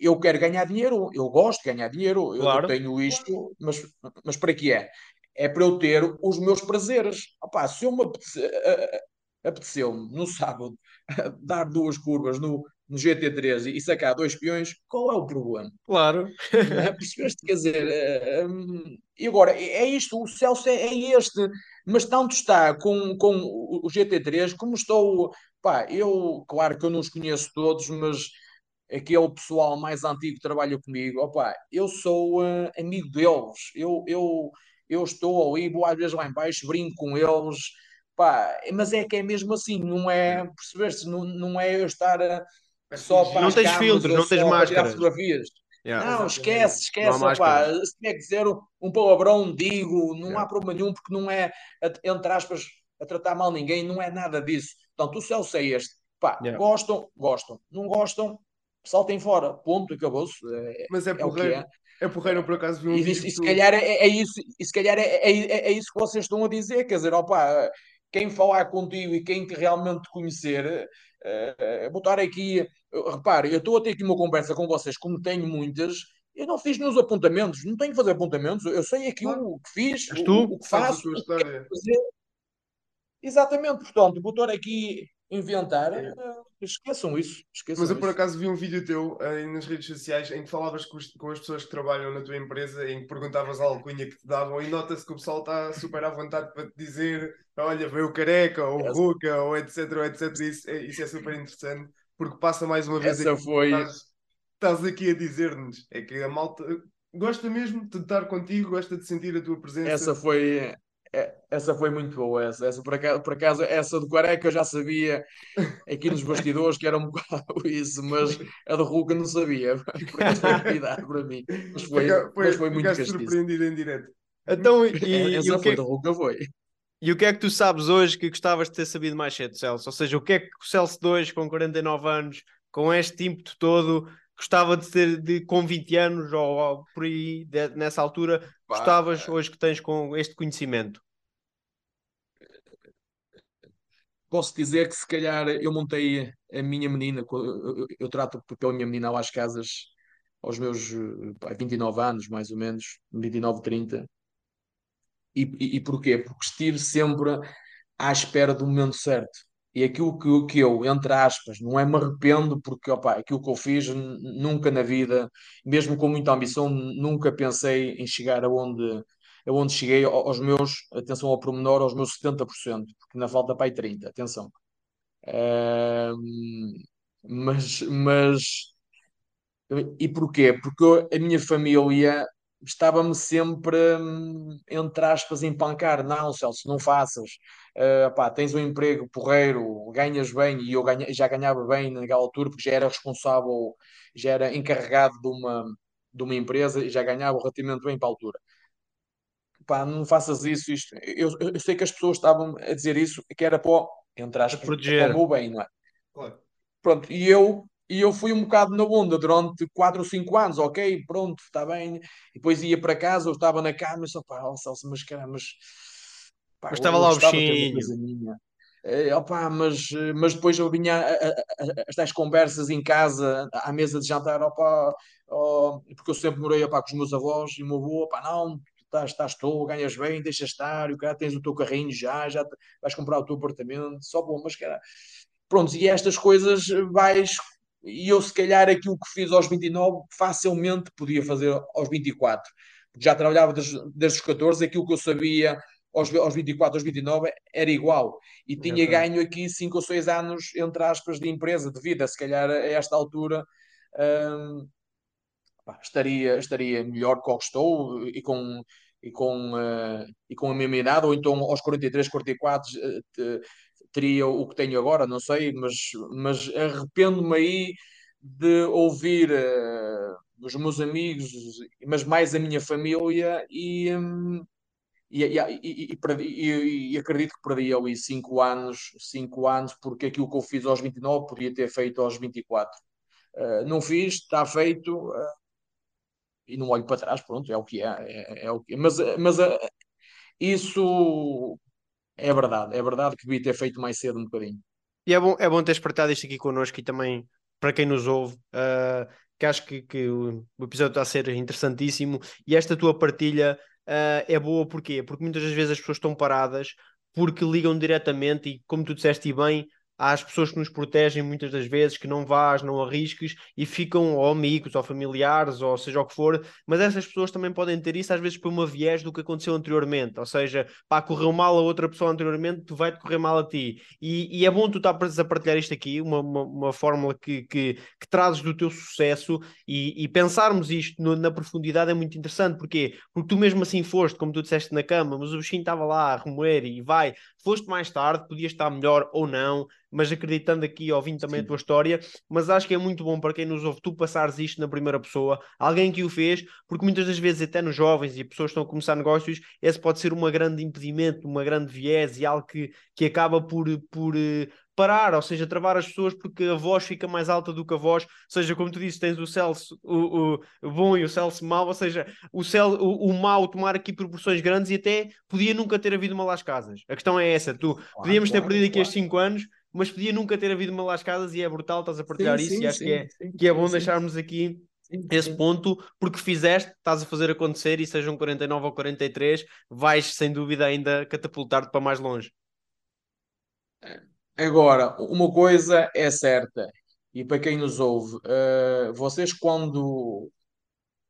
[SPEAKER 3] eu quero ganhar dinheiro, eu gosto de ganhar dinheiro, eu, eu
[SPEAKER 2] Claro.
[SPEAKER 3] tenho isto, mas, mas para que é? É para eu ter os meus prazeres. Opá, se eu me apetece- apeteceu-me no sábado dar duas curvas no, no GT3 e sacar dois peões, qual é o problema?
[SPEAKER 2] Claro.
[SPEAKER 3] é? Percebeste? Quer dizer, eh, hum, e agora, é é isto, o Celso é, é este, mas tanto está com, com o o GT3 como estou, pá, eu, claro que eu não os conheço todos, mas aquele pessoal mais antigo que trabalha comigo, opá, eu sou eh, amigo deles, eu, eu, eu estou ali, vou às vezes lá em baixo, brinco com eles, pá, mas é que é mesmo assim, não é, percebeste? Não, não é eu estar
[SPEAKER 1] a
[SPEAKER 3] só
[SPEAKER 1] fingir.
[SPEAKER 3] para
[SPEAKER 2] Não tens filtros,
[SPEAKER 3] ou
[SPEAKER 2] não tens
[SPEAKER 3] só
[SPEAKER 2] máscaras.
[SPEAKER 3] fotografias.
[SPEAKER 2] Yeah.
[SPEAKER 3] Não,
[SPEAKER 1] Exatamente.
[SPEAKER 3] esquece,
[SPEAKER 2] Não
[SPEAKER 3] esquece,
[SPEAKER 2] máscaras.
[SPEAKER 3] opá. Se tiver que dizer um, um palavrão, digo, não
[SPEAKER 2] Yeah.
[SPEAKER 3] há problema nenhum, porque não é, entre aspas, a tratar mal ninguém, não é nada disso. Portanto, o Celso é este. Pá,
[SPEAKER 2] Yeah.
[SPEAKER 3] gostam, gostam. Não gostam, saltem fora. Ponto, acabou-se. É,
[SPEAKER 1] Mas é
[SPEAKER 3] é
[SPEAKER 1] porreiro.
[SPEAKER 3] é.
[SPEAKER 1] É porreiro, por acaso vi um
[SPEAKER 3] E,
[SPEAKER 1] vídeo
[SPEAKER 3] isso- e se calhar é, é isso, e se calhar é, é, é- é isso que vocês estão a dizer, quer dizer, opá, quem falar contigo e quem te realmente conhecer, eh, eh, vou estar aqui, eu- repare, eu estou a ter aqui uma conversa com vocês, como tenho muitas, eu não fiz nenhum apontamentos, não tenho que fazer apontamentos, eu sei aquilo que fiz, o, o que faço, o que
[SPEAKER 1] história.
[SPEAKER 3] fazer. Exatamente, portanto, vou estar aqui inventar,
[SPEAKER 1] É.
[SPEAKER 3] esqueçam isso, esqueçam
[SPEAKER 1] Mas eu por
[SPEAKER 3] isso.
[SPEAKER 1] acaso vi um vídeo teu eh, nas redes sociais em que falavas com, os- com as pessoas que trabalham na tua empresa, em que perguntavas a alcunha que te davam e nota-se que o pessoal está super à vontade para te dizer olha, veio o careca, ou o
[SPEAKER 3] Essa-
[SPEAKER 1] Ruca, ou etc, ou etc. Isso é, isso é super interessante, porque passa mais uma vez
[SPEAKER 3] Essa
[SPEAKER 1] aqui,
[SPEAKER 3] foi-
[SPEAKER 1] estás, estás aqui a dizer-nos, é que a malta gosta mesmo de estar contigo, gosta de sentir a tua presença.
[SPEAKER 3] Essa foi, essa foi muito boa, essa, essa por acaso, por acaso, essa do Careca eu já sabia aqui nos bastidores que era um bocado isso, mas a do Ruca não sabia, por acaso foi novidade para mim, mas foi,
[SPEAKER 1] Fica-
[SPEAKER 3] mas foi muito
[SPEAKER 1] surpreendido em direto.
[SPEAKER 2] Então, e, e
[SPEAKER 3] Essa
[SPEAKER 2] o que
[SPEAKER 3] foi
[SPEAKER 2] é,
[SPEAKER 3] do Ruca, foi.
[SPEAKER 2] e o que é que tu sabes hoje que gostavas de ter sabido mais cedo, Celso? Ou seja, o que é que o Celso 2, com 49 anos, com este ímpeto todo, gostava de ter de, com 20 anos ou, ou por aí, de- nessa altura,
[SPEAKER 3] Pá,
[SPEAKER 2] gostavas hoje que tens com este conhecimento?
[SPEAKER 3] Posso dizer que se calhar eu montei a minha menina, eu, eu- eu trato pela minha menina às casas aos meus eh, pá, 29 anos, mais ou menos, 29, 30. E, e, e porquê? Porque estive sempre à espera do momento certo. e aquilo que, que eu, entre aspas, não é me arrependo, porque opa, aquilo que eu fiz nunca na vida, mesmo com muita ambição, nunca pensei em chegar aonde, aonde cheguei aos meus, atenção ao pormenor, aos meus 70%, porque ainda falta para aí 30%, atenção. mas, mas e porquê? Porque a minha família estava-me sempre, hum, entre aspas, a empancar. Não, Celso, não faças. Uh, pá, tens um emprego porreiro, ganhas bem, e eu ganha, já ganhava bem naquela altura, porque já era responsável, já era encarregado de uma, de uma empresa e já ganhava relativamente bem para a altura. Pá, não faças isso, isto. Eu, eu sei que as pessoas estavam a dizer isso, que era para, entre aspas, para o meu bem, não é? Claro. Pronto, e eu e eu fui um bocado na onda durante 4 ou 5 anos, ok, pronto, está bem. E depois ia para casa, eu estava na cama e só, pá, oh, Celso, mas caramba, mas.
[SPEAKER 2] Pá, mas estava lá o bichinho.
[SPEAKER 3] É, opa, mas, mas depois eu vinha as tais conversas em casa, à mesa de jantar, opa, oh, porque eu sempre morei opa, com os meus avós e o meu avô, opa, não, estás, estás tu, ganhas bem, deixa estar, o cara tens o teu carrinho já, já vais comprar o teu apartamento, só bom, mas cara, pronto, e estas coisas vais e eu, se calhar, aquilo que fiz aos 29, facilmente podia fazer aos 24. Já trabalhava desde, desde os 14, aquilo que eu sabia aos, aos 24, aos 29 era igual. E tinha ganho aqui 5 ou 6 anos, entre aspas, de empresa, de vida. Se calhar, a esta altura, hum, pá, estaria, estaria melhor que estou e com, e com, uh, e com a mesma idade, ou então aos 43, 44, uh, teria o que tenho agora, não sei, mas, mas arrependo-me aí de ouvir uh, os meus amigos, mas mais a minha família e, um, e, e, e, e, acredito que perdi ali 5 anos, cinco anos, porque aquilo que eu fiz aos 29 podia ter feito aos 24. Uh, não fiz, está feito uh, e não olho para trás, pronto, é o que é, é, é o que é. Mas, mas uh, isso é verdade, é verdade que devia ter feito mais cedo um bocadinho.
[SPEAKER 2] E é bom, é bom teres partilhado isto aqui connosco e também para quem nos ouve, uh, que acho que, que o, episódio está a ser interessantíssimo e esta tua partilha uh, é boa porquê? Porque muitas das vezes as pessoas estão paradas porque ligam diretamente e, como tu disseste bem, as pessoas que nos protegem muitas das vezes, que não vás, não arrisques e ficam ou amigos ou familiares ou seja o que for, mas essas pessoas também podem ter isso às vezes por uma viés do que aconteceu anteriormente, ou seja, pá, correu mal a outra pessoa anteriormente, tu vai-te correr mal a ti. E, e, é bom tu estar a partilhar isto aqui, uma, uma, uma fórmula que, que, que, trazes do teu sucesso e, e pensarmos isto no, na profundidade é muito interessante, porquê? Porque tu mesmo assim foste, como tu disseste na cama, mas o bichinho estava lá a remoer e vai, foste mais tarde, podias estar melhor ou não, mas acreditando aqui, ouvindo também Sim. a tua história, mas acho que é muito bom para quem nos ouve tu passares isto na primeira pessoa, alguém que o fez, porque muitas das vezes até nos jovens e pessoas que estão a começar negócios, esse pode ser um grande impedimento, uma grande viés e algo que, que acaba por, por eh, parar, ou seja, travar as pessoas porque a voz fica mais alta do que a voz, ou seja, como tu disse, tens o Celso o, o bom e o Celso mau, ou seja, o, Cel, o, o mau tomar aqui proporções grandes e até podia nunca ter havido uma Las Casas. A questão é essa, tu claro, podíamos ter perdido aqui claro. estes 5 anos, mas podia nunca ter havido uma Las Casas e é brutal, estás a partilhar sim, isso sim, e acho sim, que, é, que é bom deixarmos aqui esse ponto, porque fizeste, estás a fazer acontecer e sejam 49 ou 43, vais sem dúvida ainda catapultar-te para mais longe.
[SPEAKER 3] Agora, uma coisa é certa, e para quem nos ouve, uh, vocês quando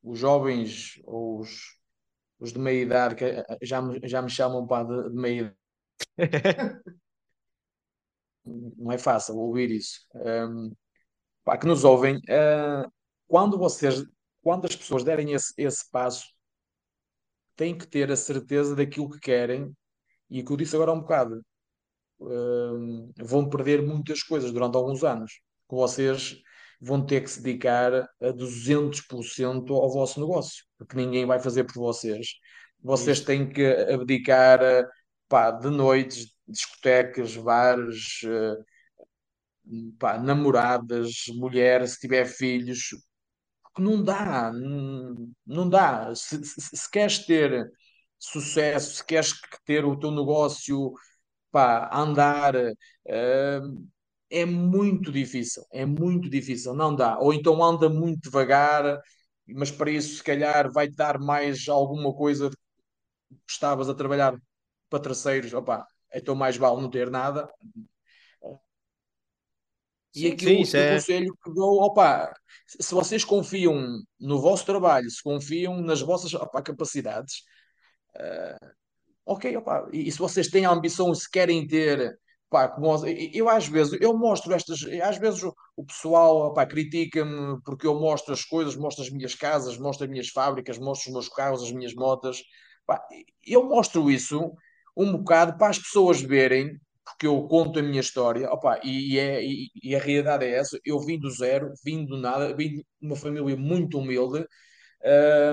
[SPEAKER 3] os jovens ou os, os de meia idade, que já me, já me chamam para de, de meia idade, não é fácil ouvir isso. Um, pá, que nos ouvem, uh, quando vocês, quando as pessoas derem esse, esse passo, têm que ter a certeza daquilo que querem e o que eu disse agora há um bocado. Um, vão perder muitas coisas durante alguns anos. Que vocês vão ter que se dedicar a 200% ao vosso negócio, porque ninguém vai fazer por vocês. Vocês têm que abdicar pá, de noites, discotecas, bares, uh, pá, namoradas, mulheres, se tiver filhos, que não dá, não, dá. Se, se, se, queres ter sucesso, se queres ter o teu negócio pá, andar, uh, é muito difícil, é muito difícil, não dá. Ou então anda muito devagar, mas para isso se calhar vai-te dar mais alguma coisa que estavas a trabalhar para terceiros, opá, então mais vale não ter nada. E aquilo sim, o é... conselho que dou, opa, se vocês confiam no vosso trabalho, se confiam nas vossas opa, capacidades, uh, ok, opa, e, e, se vocês têm a ambição, se querem ter, opa, como, eu às vezes, eu mostro estas, às vezes o, o pessoal critica-me porque eu mostro as coisas, mostro as minhas casas, mostro as minhas fábricas, mostro os meus carros, as minhas motas, opa, eu mostro isso um bocado para as pessoas verem porque eu conto a minha história, opa, e, é, e, e, a realidade é essa, eu vim do zero, vim do nada, vim de uma família muito humilde,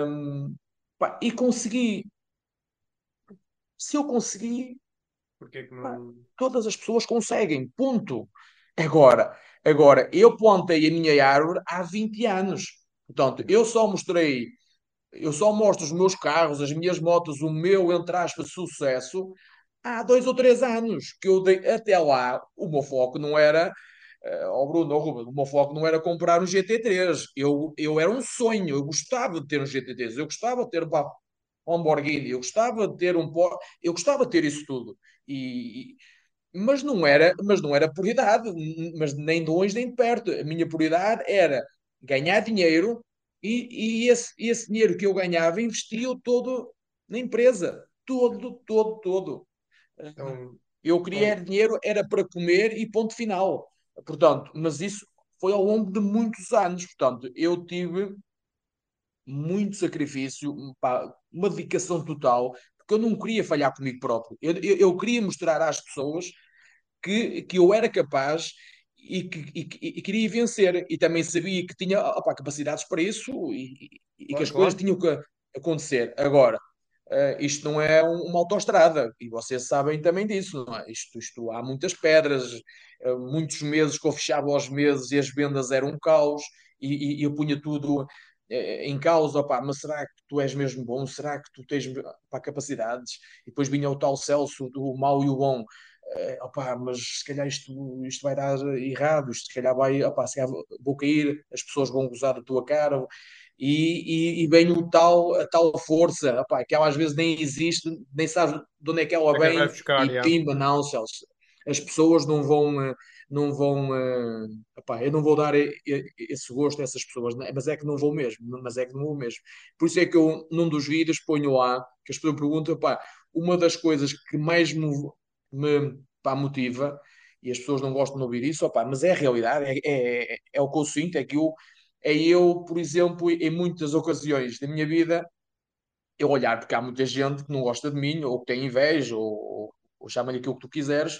[SPEAKER 3] um, opa, e consegui. Se eu consegui,
[SPEAKER 1] porque que não...
[SPEAKER 3] todas as pessoas conseguem, ponto. Agora, agora, eu plantei a minha árvore há 20 anos. Portanto, eu só mostrei, eu só mostro os meus carros, as minhas motos, o meu, entre aspas, sucesso há dois ou três anos que eu dei até lá, o meu foco não era. Uh, oh Bruno, oh Ruben, o meu foco não era comprar um GT3. Eu, eu era um sonho, eu gostava de ter um GT3, eu gostava de ter um Lamborghini, eu gostava de ter um eu gostava de ter isso tudo. E, mas não era, mas não era prioridade, mas nem de longe nem de perto. A minha prioridade era ganhar dinheiro e, e esse, esse dinheiro que eu ganhava investia-o todo na empresa, todo, todo, todo. Então, eu queria então... dinheiro, era para comer e ponto final. Portanto, mas isso foi ao longo de muitos anos. Portanto, eu tive muito sacrifício, pá, uma dedicação total, porque eu não queria falhar comigo próprio. Eu, eu, eu queria mostrar às pessoas que, que eu era capaz e que e, e, queria vencer. E também sabia que tinha opa, capacidades para isso e, e claro, que as claro. coisas tinham que acontecer. Agora, Uh, isto não é um, uma autoestrada, e vocês sabem também disso, não é? Isto, isto há muitas pedras, uh, muitos meses que eu fechava aos meses e as vendas eram um caos, e, eu punha tudo uh, em causa, opá, mas será que tu és mesmo bom? Será que tu tens opá, capacidades? E depois vinha o tal Celso do mal e o bom, uh, opá, mas se calhar isto, isto vai dar errado, isto se calhar vai, opá, se calhar vou cair, as pessoas vão gozar da tua cara, e, e, e vem o tal, a tal força, opa, que ela às vezes nem existe, nem sabe de onde é que ela é vem, buscar, e pimba, não, Celso. As pessoas não vão, eh, não vão, uh, opa, eu não vou dar esse gosto a essas pessoas, né? mas é que não vou mesmo, mas é que não vou mesmo. Por isso é que eu, num dos vídeos, ponho lá, que as pessoas perguntam, opa, uma das coisas que mais me, me pá, motiva, e as pessoas não gostam de ouvir isso, mas é a realidade, é, é, é o que eu sinto, é que eu é eu, por exemplo, em muitas ocasiões da minha vida, eu olhar, porque há muita gente que não gosta de mim, ou que tem inveja, ou, ou chama-lhe aquilo que tu quiseres,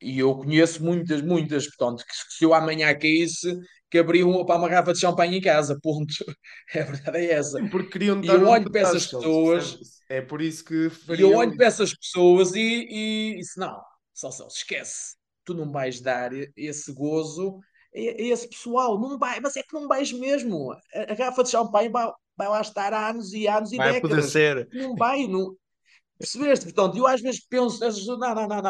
[SPEAKER 3] e eu conheço muitas, muitas, portanto, que se eu amanhã caísse, que abriam para uma garrafa de champanhe em casa, ponto. É a verdade é essa.
[SPEAKER 1] Porque queriam
[SPEAKER 3] e eu olho para essas pessoas.
[SPEAKER 1] É por isso que.
[SPEAKER 3] E eu olho para essas pessoas e, e, e se não, só, só, esquece. Tu não vais dar esse gozo esse pessoal, não vai, mas é que não vais mesmo. A, a garrafa de champanhe vai, vai lá estar há anos e anos e vai décadas. Poder ser. Não vai, não. Percebeste? Portanto, eu às vezes penso, não, não, é não,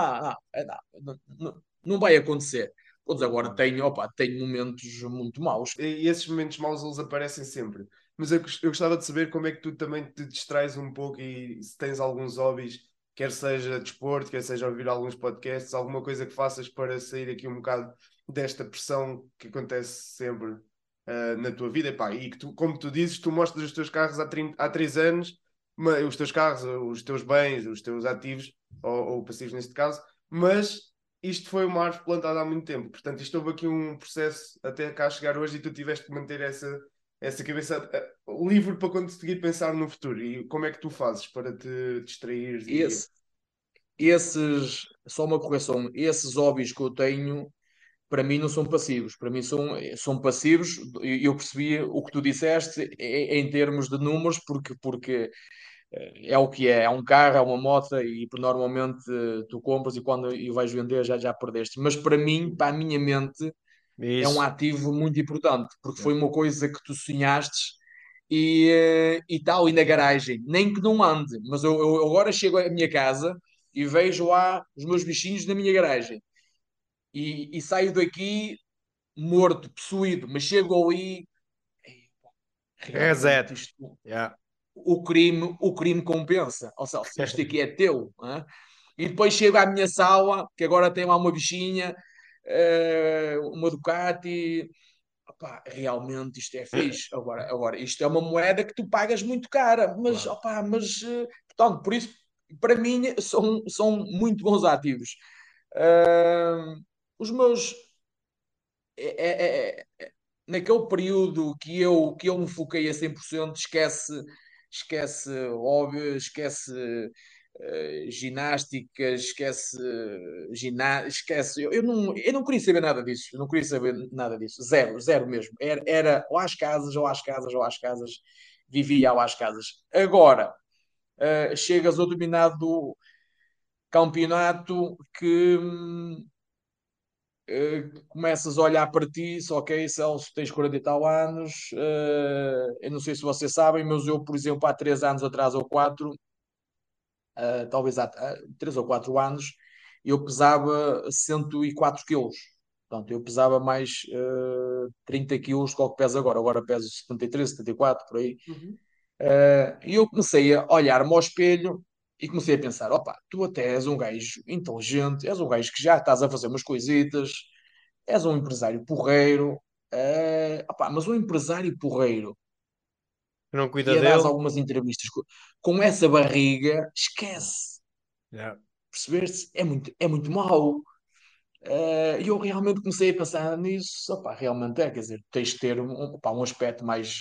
[SPEAKER 3] não, não, não, vai acontecer. Todos agora tenho, opa, tenho momentos muito maus.
[SPEAKER 1] E esses momentos maus eles aparecem sempre. Mas eu, gostava de saber como é que tu também te distrais um pouco e se tens alguns hobbies, quer seja desporto, quer seja ouvir alguns podcasts, alguma coisa que faças para sair aqui um bocado desta pressão que acontece sempre uh, na tua vida. Epá, e que tu, como tu dizes, tu mostras os teus carros há, 30, há 3 anos os teus carros, os teus bens, os teus ativos, ou, ou passivos neste caso, mas isto foi uma árvore plantada há muito tempo. Portanto, isto houve aqui um processo até cá chegar hoje e tu tiveste que manter essa, essa cabeça uh, livre para conseguir pensar no futuro. E como é que tu fazes para te distrair?
[SPEAKER 3] Esse, esses, só uma correção, esses hobbies que eu tenho para mim não são passivos, para mim são, são passivos. Eu percebi o que tu disseste em termos de números, porque, porque eh, é o que é, é um carro, é uma moto e normalmente tu compras e quando e vais vender já, já perdeste. Mas para mim, para a minha mente, Isso. é um ativo muito importante, porque foi uma coisa que tu sonhaste e, eh, e tal, e na garagem, nem que não ande, mas eu, eu agora chego à minha casa e vejo lá os meus bichinhos na minha garagem e, e saio daqui morto, possuído, mas chego ali.
[SPEAKER 2] Reset. Isto, yeah.
[SPEAKER 3] o, crime, o crime compensa. Ou seja, isto aqui é teu. É? E depois chego à minha sala, que agora tem lá uma bichinha, uh, uma Ducati. Opa, realmente isto é fixe. Agora, agora, isto é uma moeda que tu pagas muito cara, mas, claro. opa, mas uh, portanto, por isso, para mim, são, são muito bons ativos. Uh, os meus. É, é, é, naquele período que eu, que eu me foquei a 100%, esquece, esquece óbvio, esquece uh, ginástica, esquece uh, giná esquece. Eu, eu, não, eu não queria saber nada disso, não queria saber nada disso, zero, zero mesmo. Era, era ou às casas, ou às casas, ou às casas, vivia ou às casas. Agora, uh, chegas ao dominado campeonato que. Hum, Uh, começas a olhar para ti, só ok, Celso, tens 40 e tal anos, uh, eu não sei se vocês sabem, mas eu, por exemplo, há 3 anos atrás ou 4, uh, eh, talvez há 3 ou 4 anos, eu pesava 104 quilos. Portanto, eu pesava mais uh, 30 quilos do que peso agora. Agora peso 73, 74, por aí. Uhum. E eu comecei a olhar-me ao espelho e comecei a pensar: opa, tu até és um gajo inteligente, és um gajo que já estás a fazer umas coisitas, és um empresário porreiro, uh, opa, mas um empresário porreiro
[SPEAKER 2] não cuida
[SPEAKER 3] e
[SPEAKER 2] dele.
[SPEAKER 3] algumas entrevistas com, com, essa barriga, esquece. Yeah. Percebeste? É muito, é muito mau. Eh, e uh, eu realmente comecei a pensar nisso. Opa, realmente é, quer dizer, tens de ter um, opa, um aspecto mais,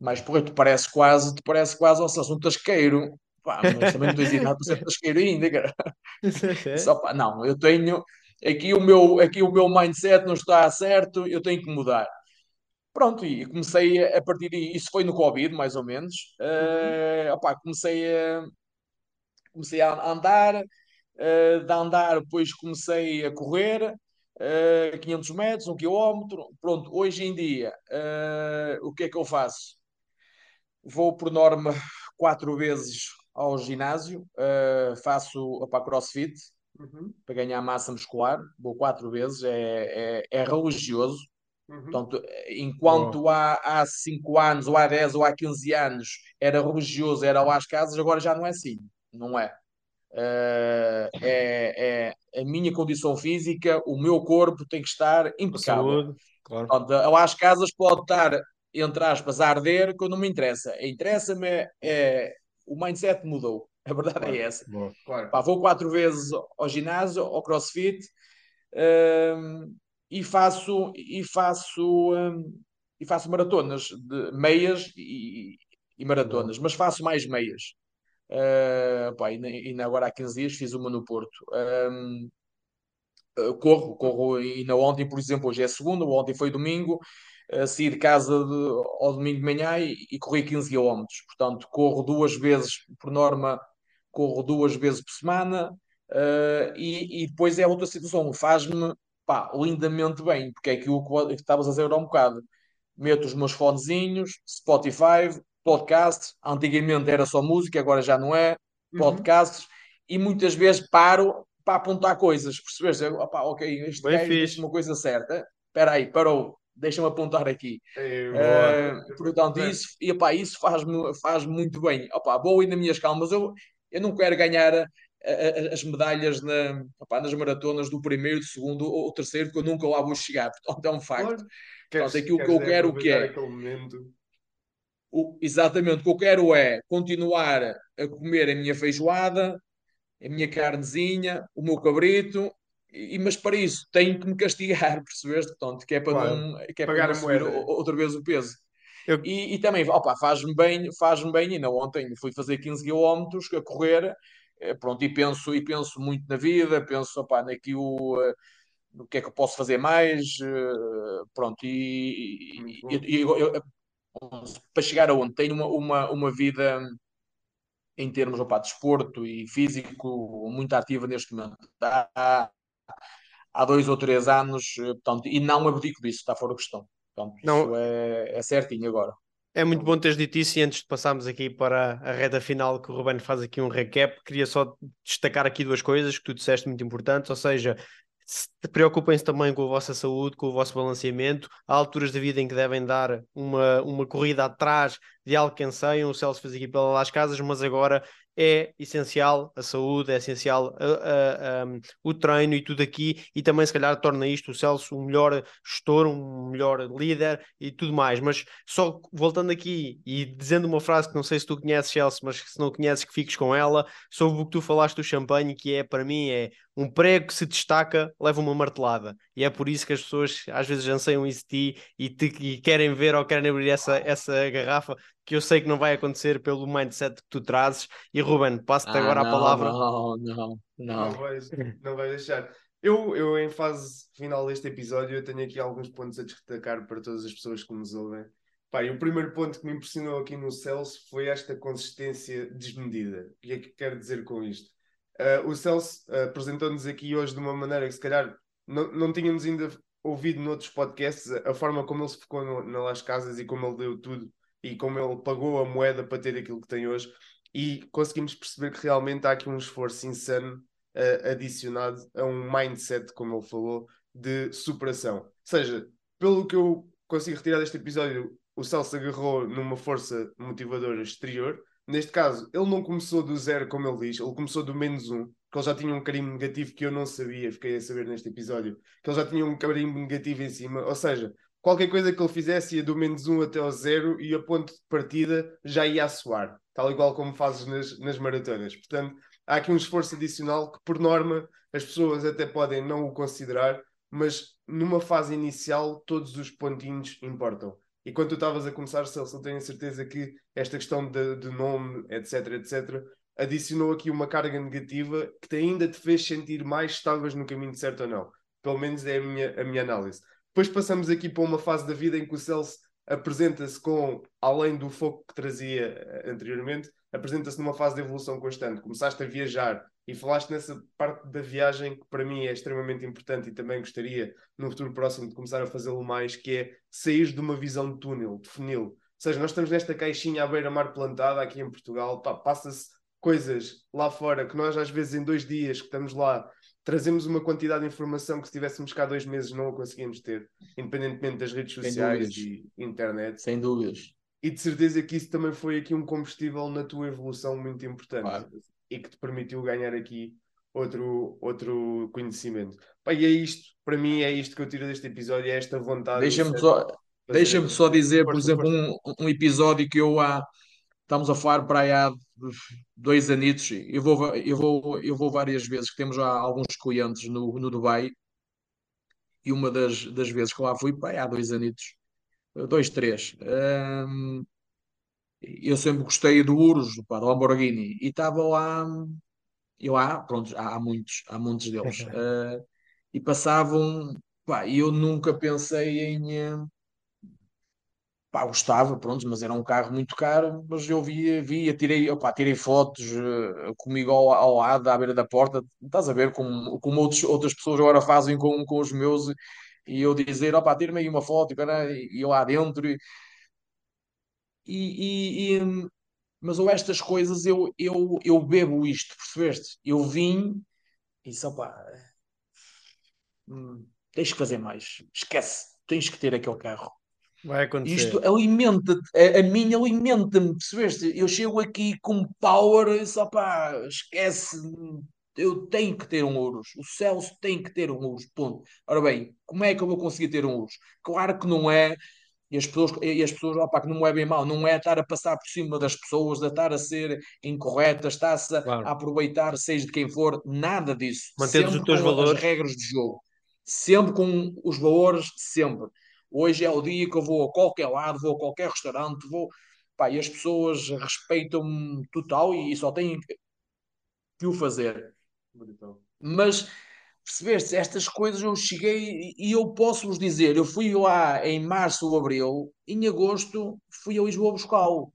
[SPEAKER 3] mais porreiro. Tu parece quase, tu parece quase, ou seja, um tasqueiro. Pá, mas também não tens idade para ser tasqueiro ainda, cara. Só, pá, não, eu tenho aqui o meu, aqui o meu mindset não está certo, eu tenho que mudar. Pronto, e comecei a, a partir de isso foi no Covid, mais ou menos. Uh, opá, comecei a comecei a andar, uh, de andar, depois comecei a correr, uh, 500 metros, 1 km. Pronto, hoje em dia, uh, o que é que eu faço? Vou por norma quatro vezes ao ginásio, uh, faço opa, crossfit uhum. para ganhar massa muscular, vou quatro vezes, é, é, é religioso. Uhum. Portanto, enquanto oh. há, há 5 anos, ou há 10 ou há 15 anos era religioso, era lá às casas, agora já não é assim, não é? Uh, é, é a minha condição física, o meu corpo tem que estar impecável. Saúde, claro. Portanto, lá às casas pode estar, entre aspas, a arder, que não me interessa. Interessa-me é, o mindset mudou. A verdade é claro, é essa. Claro. Pá, vou quatro vezes ao ginásio, ao crossfit um, e faço e faço um, e faço maratonas de meias e, e maratonas, Bom. mas faço mais meias. Uh, pá, e, e, agora há 15 dias fiz uma no Porto. Um, uh, corro, corro ainda ontem, por exemplo, hoje é segunda, ontem foi domingo, uh, saí de casa de, ao domingo de manhã e, e corri 15 km. Portanto, corro duas vezes, por norma, corro duas vezes por semana uh, e, e, depois é outra situação, faz-me lindamente bem, porque é aquilo que estavas a dizer há um bocado. Meto os meus fonezinhos, Spotify, podcast, antigamente era só música, agora já não é, uhum. podcasts, uhum. e muitas vezes paro para apontar coisas, percebes? Opa, ok, este gajo disse uma coisa certa, espera aí, parou, deixa-me apontar aqui. uh, portanto, isso, e, opa, isso faz-me faz muito bem. Opa, vou ir nas minhas calmas, eu, eu não quero ganhar a, a, as medalhas na, opa, nas maratonas do primeiro, do segundo ou terceiro, porque eu nunca lá vou chegar, portanto é um facto. Claro. Portanto, aquilo que eu quero, o que é? O, exatamente, o que eu quero é continuar a comer a minha feijoada, a minha carnezinha, o meu cabrito, e, mas para isso tenho que me castigar, percebeste? Portanto, que é para claro. não, que é para não subir outra vez o peso. Eu... E, e, também, opa, faz-me bem, faz-me bem, ainda ontem fui fazer 15 km a correr, eh, pronto, e penso, e penso muito na vida, penso, opa, naquilo, uh, no que é que eu posso fazer mais, uh, pronto, e, e, e eu, eu, para chegar aonde tenho uma, uma, uma vida em termos opa, de desporto e físico muito ativa neste momento. Há, há dois ou três anos, portanto, e não abdico disso, está fora de questão. Portanto, não, isso é, é certinho agora.
[SPEAKER 2] É muito bom teres dito isso e antes de passarmos aqui para a reta final que o Ruben faz aqui um recap, queria só destacar aqui duas coisas que tu disseste muito importantes, ou seja, preocupem-se também com a vossa saúde, com o vosso balanceamento. Há alturas da vida em que devem dar uma, uma corrida atrás de algo que anseiam. O Celso fez aqui pelas casas, mas agora é essencial a saúde, é essencial a, a, a, o treino e tudo aqui, e também se calhar torna isto o Celso um melhor gestor, um melhor líder e tudo mais. Mas só voltando aqui e dizendo uma frase que não sei se tu conheces, Celso, mas se não conheces que fiques com ela, sobre o que tu falaste do champanhe, que é para mim é um prego que se destaca leva uma martelada. E é por isso que as pessoas às vezes anseiam isso de ti e, te, e querem ver ou querem abrir essa, essa garrafa, que eu sei que não vai acontecer pelo mindset que tu trazes. E Ruben, passo-te
[SPEAKER 3] Ah,
[SPEAKER 2] agora
[SPEAKER 3] não,
[SPEAKER 2] a palavra.
[SPEAKER 3] não, não,
[SPEAKER 1] Não
[SPEAKER 3] não.
[SPEAKER 1] vais, não vais deixar. Eu, eu, em fase final deste episódio, eu tenho aqui alguns pontos a destacar para todas as pessoas que nos ouvem. E o primeiro ponto que me impressionou aqui no Celso foi esta consistência desmedida. O que é que quero dizer com isto? Uh, o Celso uh, apresentou-nos aqui hoje de uma maneira que se calhar não, não tínhamos ainda ouvido noutros podcasts a, forma como ele se ficou no, na Las Casas e como ele deu tudo e como ele pagou a moeda para ter aquilo que tem hoje. E conseguimos perceber que realmente há aqui um esforço insano uh, adicionado a um mindset, como ele falou, de superação. Ou seja, pelo que eu consigo retirar deste episódio, o Celso agarrou numa força motivadora exterior. Neste caso, ele não começou do zero, como ele diz, ele começou do menos um, que ele já tinha um carimbo negativo que eu não sabia, fiquei a saber neste episódio, que ele já tinha um carimbo negativo em cima. Ou seja, qualquer coisa que ele fizesse ia do menos um até ao zero e a ponto de partida já ia a suar, tal igual como fazes nas, nas maratonas. Portanto, há aqui um esforço adicional que, por norma, as pessoas até podem não o considerar, mas numa fase inicial todos os pontinhos importam. E quando tu estavas a começar, Celso, eu tenho certeza que esta questão de, de nome, etc, etc, adicionou aqui uma carga negativa que te ainda te fez sentir mais se estavas no caminho certo ou não. Pelo menos é a minha, a minha análise. Depois passamos aqui para uma fase da vida em que o Celso apresenta-se com, além do foco que trazia eh, anteriormente, apresenta-se numa fase de evolução constante. Começaste a viajar e falaste nessa parte da viagem que para mim é extremamente importante e também gostaria no futuro próximo de começar a fazê-lo mais, que é sair de uma visão de túnel, de funil. Ou seja, nós estamos nesta caixinha à beira-mar plantada aqui em Portugal, passa-se coisas lá fora que nós às vezes em dois dias que estamos lá trazemos uma quantidade de informação que se estivéssemos cá dois meses não a conseguimos ter, independentemente das redes sociais e internet.
[SPEAKER 3] Sem dúvidas.
[SPEAKER 1] E de certeza que isso também foi aqui um combustível na tua evolução muito importante
[SPEAKER 3] Claro.
[SPEAKER 1] E que te permitiu ganhar aqui outro, outro conhecimento. Pá, e é isto, para mim, é isto que eu tiro deste episódio, é esta vontade.
[SPEAKER 3] Deixa-me
[SPEAKER 1] de
[SPEAKER 3] só,
[SPEAKER 1] esta-
[SPEAKER 3] só dizer, por exemplo, um, um episódio que eu há, estamos a falar para aí há dois anitos, eu vou, eu vou, eu vou várias vezes, que temos já alguns clientes no, no Dubai, e uma das, das vezes que lá fui, pá, há dois anitos, dois, três, hum, eu sempre gostei do Urus, pá, do Lamborghini, e estava lá, e lá, pronto, há, há muitos, há muitos deles, eh, e passavam, pá, e eu nunca pensei em... eh, Pá, gostava, pronto, mas era um carro muito caro, mas eu via, via, tirei, opá, tirei fotos eh, comigo ao, ao lado, à beira da porta, estás a ver como, como outros, outras pessoas agora fazem com, com os meus, e eu dizer, opá, tira-me aí uma foto, e, e eu lá dentro, e, e, e- hum, mas ou estas coisas eu, eu, eu bebo isto, percebeste? Eu vim e disse, opá, hum, tens que fazer mais, esquece, tens que ter aquele carro.
[SPEAKER 2] Vai acontecer.
[SPEAKER 3] Isto alimenta-te, a, a mim alimenta-me, percebeste? Eu chego aqui com power, só pá, esquece, eu tenho que ter um Urus, o Celso tem que ter um Urus, ponto. Ora bem, como é que eu vou conseguir ter um Urus? Claro que não é, e as pessoas, e as pessoas opá, que não é bem mal, não é estar a passar por cima das pessoas, de estar a ser incorreta, está-se a,
[SPEAKER 2] Claro.
[SPEAKER 3] a aproveitar, seja de quem for, nada disso.
[SPEAKER 2] Manteres os teus
[SPEAKER 3] com as
[SPEAKER 2] valores.
[SPEAKER 3] regras de jogo, sempre com os valores, sempre. Hoje é o dia que eu vou a qualquer lado, vou a qualquer restaurante, vou. Pá, e as pessoas respeitam-me total e só têm que o fazer. Mas percebeste, estas coisas eu cheguei e eu posso vos dizer, eu fui lá em março ou abril, em agosto fui a Lisboa buscá-lo.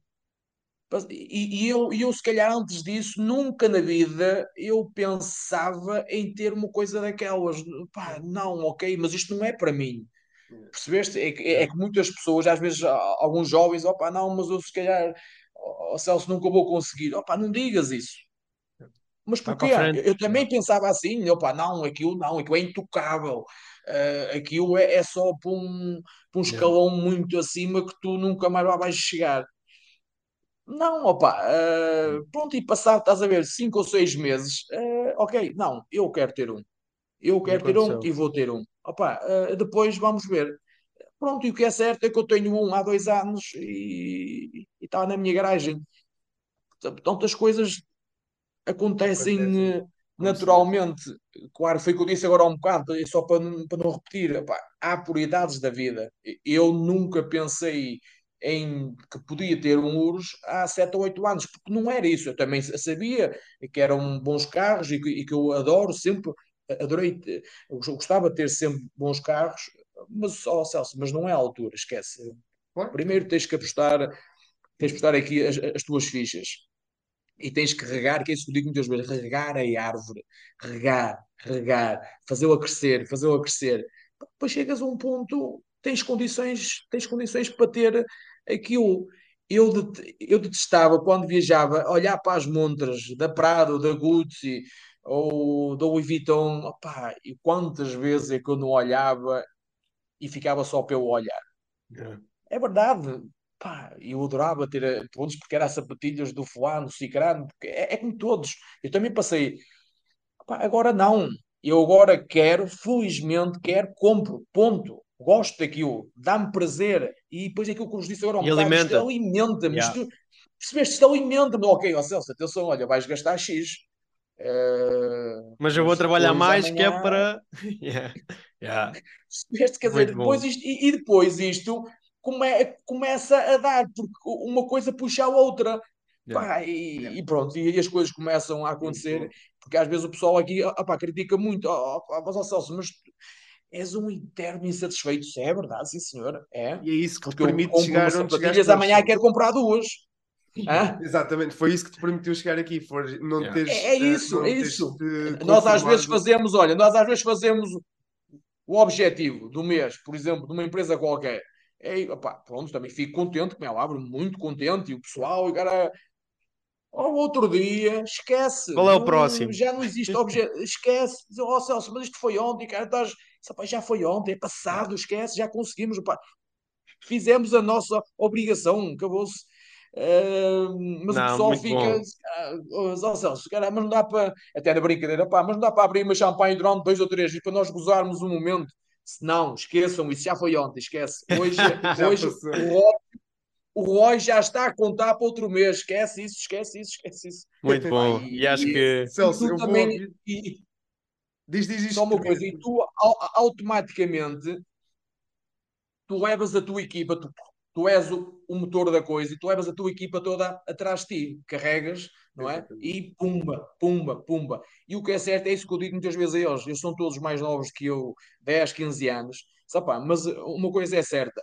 [SPEAKER 3] E, e eu, e eu, se calhar, antes disso, nunca na vida eu pensava em ter uma coisa daquelas. Pá, não, ok, mas isto não é para mim. Percebeste? É que, é que muitas pessoas, às vezes, alguns jovens, opá, não, mas eu se calhar, oh, Celso, nunca vou conseguir. Opá, não digas isso. Mas porquê? Eu também pensava assim, opá, não, aquilo não, aquilo é intocável. Ah, aquilo é, é só para um, para um escalão muito acima que tu nunca mais lá vais chegar. Não, opa, uh, pronto, e passado, estás a ver, cinco ou seis meses, uh, ok, não, eu quero ter um. Eu quero ter um e vou ter um. Opa, uh, depois vamos ver. Pronto, e o que é certo é que eu tenho um há dois anos e está na minha garagem. Portanto, as coisas acontecem, acontecem naturalmente. Claro, foi o que eu disse agora há um bocado, só para, para não repetir. Há prioridades da vida. Eu nunca pensei em que podia ter um Urus há 7 ou 8 anos, porque não era isso. Eu também sabia que eram bons carros e que, e que eu adoro sempre, adorei, eu gostava de ter sempre bons carros, mas, oh, Celso, mas não é a altura, esquece. Primeiro tens que apostar, tens que apostar aqui as, as tuas fichas e tens que regar, que é isso que eu digo muitas vezes, regar a árvore, regar, regar, fazê-la crescer, fazê-la crescer. Depois chegas a um ponto tens condições, tens condições para ter aquilo. Eu, eu detestava quando viajava olhar para as montras da Prado, da Gucci ou da Louis Vuitton, opá, e quantas vezes é que eu não olhava e ficava só pelo olhar. Yeah. É verdade, pá, eu adorava ter, todos porque eram sapatilhas do fulano, cicrano, é, é como todos. Eu também passei, pá, agora não. Eu agora quero, felizmente quero, compro, ponto gosto daquilo, dá-me prazer, e depois aquilo que eu vos disse agora, um bocado, alimenta. alimenta-me, yeah. isto, percebeste, isto alimenta-me, ok, ó Celso, atenção, olha, vais gastar X.
[SPEAKER 2] Uh, mas eu vou trabalhar mais amanhã... que é para. yeah. Yeah.
[SPEAKER 3] Percebeste, quer dizer, depois isto, e, e, depois isto come, começa a dar, porque uma coisa puxa a outra. Yeah. Pá, e, e, pronto, e, as coisas começam a acontecer, porque às vezes o pessoal aqui opá, critica muito, oh, oh, mas, oh, Celso, mas és um interno insatisfeito. Isso é verdade, sim senhor. É.
[SPEAKER 1] E é isso que te permite chegar onde
[SPEAKER 3] chegaste. amanhã quero comprar duas.
[SPEAKER 1] Hã? Exatamente, foi isso que te permitiu chegar aqui. For, não yeah. teres,
[SPEAKER 3] é, é isso, é isso. Nós às vezes fazemos, olha, nós às vezes fazemos o objetivo do mês, por exemplo, de uma empresa qualquer. É, opa, pronto, também fico contente, como é óbvio, muito contente, e o pessoal, e cara, ao outro dia, esquece.
[SPEAKER 2] Qual é o não, próximo?
[SPEAKER 3] Já não existe objeto. Esquece. Oh Celso, mas isto foi ontem, cara. Estás... Já foi ontem, é passado, esquece, já conseguimos. Opa. Fizemos a nossa obrigação, acabou-se. Uh, mas não, o pessoal fica. Uh, oh, Celso, cara, mas não dá para. Até na brincadeira, pá, mas não dá para abrir uma champanhe durante dois ou três dias para nós gozarmos um momento. Não, esqueçam isso, já foi ontem, esquece. Hoje, hoje o o Roy já está a contar para outro mês. Esquece isso, esquece isso, esquece isso.
[SPEAKER 2] Muito bom. E, e acho que.
[SPEAKER 1] Celso, eu também. Vou... E, diz, diz isto.
[SPEAKER 3] Só uma coisa, e tu automaticamente tu levas a tua equipa, tu, tu és o, o, motor da coisa e tu levas a tua equipa toda atrás de ti, carregas, não é? E pumba, pumba, pumba. E o que é certo é isso que eu digo muitas vezes a eles. Eles são todos mais novos que eu, 10, 15 anos. Só, mas uma coisa é certa,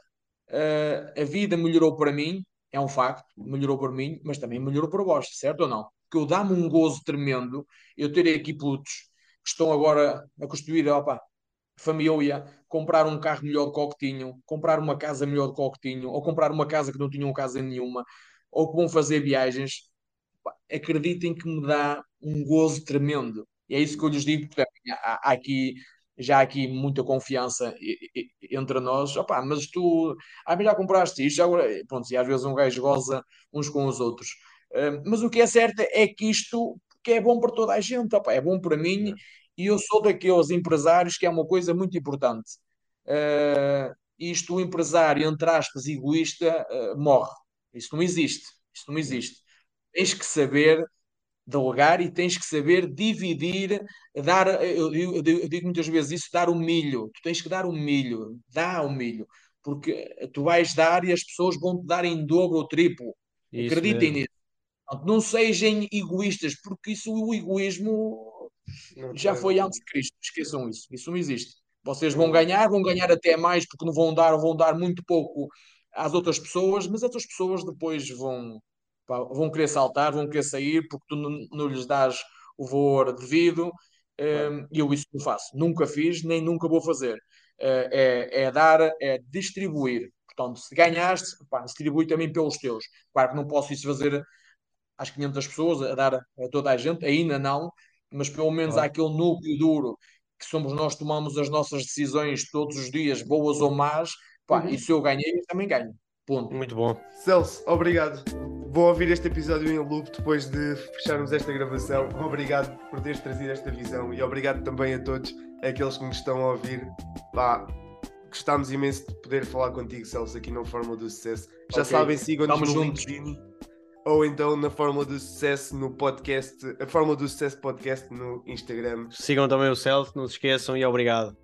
[SPEAKER 3] Uh, a vida melhorou para mim, é um facto, melhorou para mim, mas também melhorou para vós, certo ou não? Porque eu dá-me um gozo tremendo eu ter aqui putos que estão agora a construir, opa, família, comprar um carro melhor do que o que tinham, comprar uma casa melhor do que o que tinham, ou comprar uma casa que não tinham casa nenhuma, ou que vão fazer viagens, acreditem que me dá um gozo tremendo. E é isso que eu lhes digo, porque há, há aqui já há aqui muita confiança entre nós. Opa, mas tu, ah, mas já compraste isto, já agora, pronto, e às vezes um gajo goza uns com os outros. Uh, mas o que é certo é que isto que é bom para toda a gente, opa, é bom para mim e eu sou daqueles empresários que é uma coisa muito importante. Uh, isto, o empresário, entre aspas, egoísta, uh, morre. Isso não existe. Isso não existe. Tens que saber delegar e tens que saber dividir, dar, eu, eu, eu, digo muitas vezes isso, dar o milho. Tu tens que dar o milho, dá o milho, porque tu vais dar e as pessoas vão te dar em dobro ou triplo. Isso Acreditem mesmo. nisso. Não sejam egoístas, porque isso, o egoísmo não já foi antes de Cristo. Esqueçam isso. Isso não existe. Vocês vão ganhar, vão ganhar até mais, porque não vão dar, vão dar muito pouco às outras pessoas, mas outras pessoas depois vão, Pá, vão querer saltar, vão querer sair porque tu não, não lhes dás o valor devido. Um, e eu isso não faço. Nunca fiz, nem nunca vou fazer. Uh, é, é, dar, é distribuir. Portanto, se ganhaste, pá, distribui também pelos teus. Claro que não posso isso fazer às 500 pessoas, a dar a toda a gente, ainda não, mas pelo menos há aquele núcleo duro que somos nós tomamos as nossas decisões todos os dias, boas ou más, pá, uhum. e se eu ganhei, eu também ganho. Ponto.
[SPEAKER 2] Muito bom.
[SPEAKER 1] Celso, obrigado vou ouvir este episódio em loop depois de fecharmos esta gravação. Obrigado por teres trazido esta visão e obrigado também a todos aqueles que nos estão a ouvir. Pá, gostámos imenso de poder falar contigo, Celso, aqui no Fórmula do Sucesso. Já
[SPEAKER 3] Ok,
[SPEAKER 1] sabem, sigam-nos no. LinkedIn ou então na Fórmula do Sucesso no podcast, a Fórmula do Sucesso podcast no Instagram.
[SPEAKER 2] Sigam também o Celso, não se esqueçam e obrigado.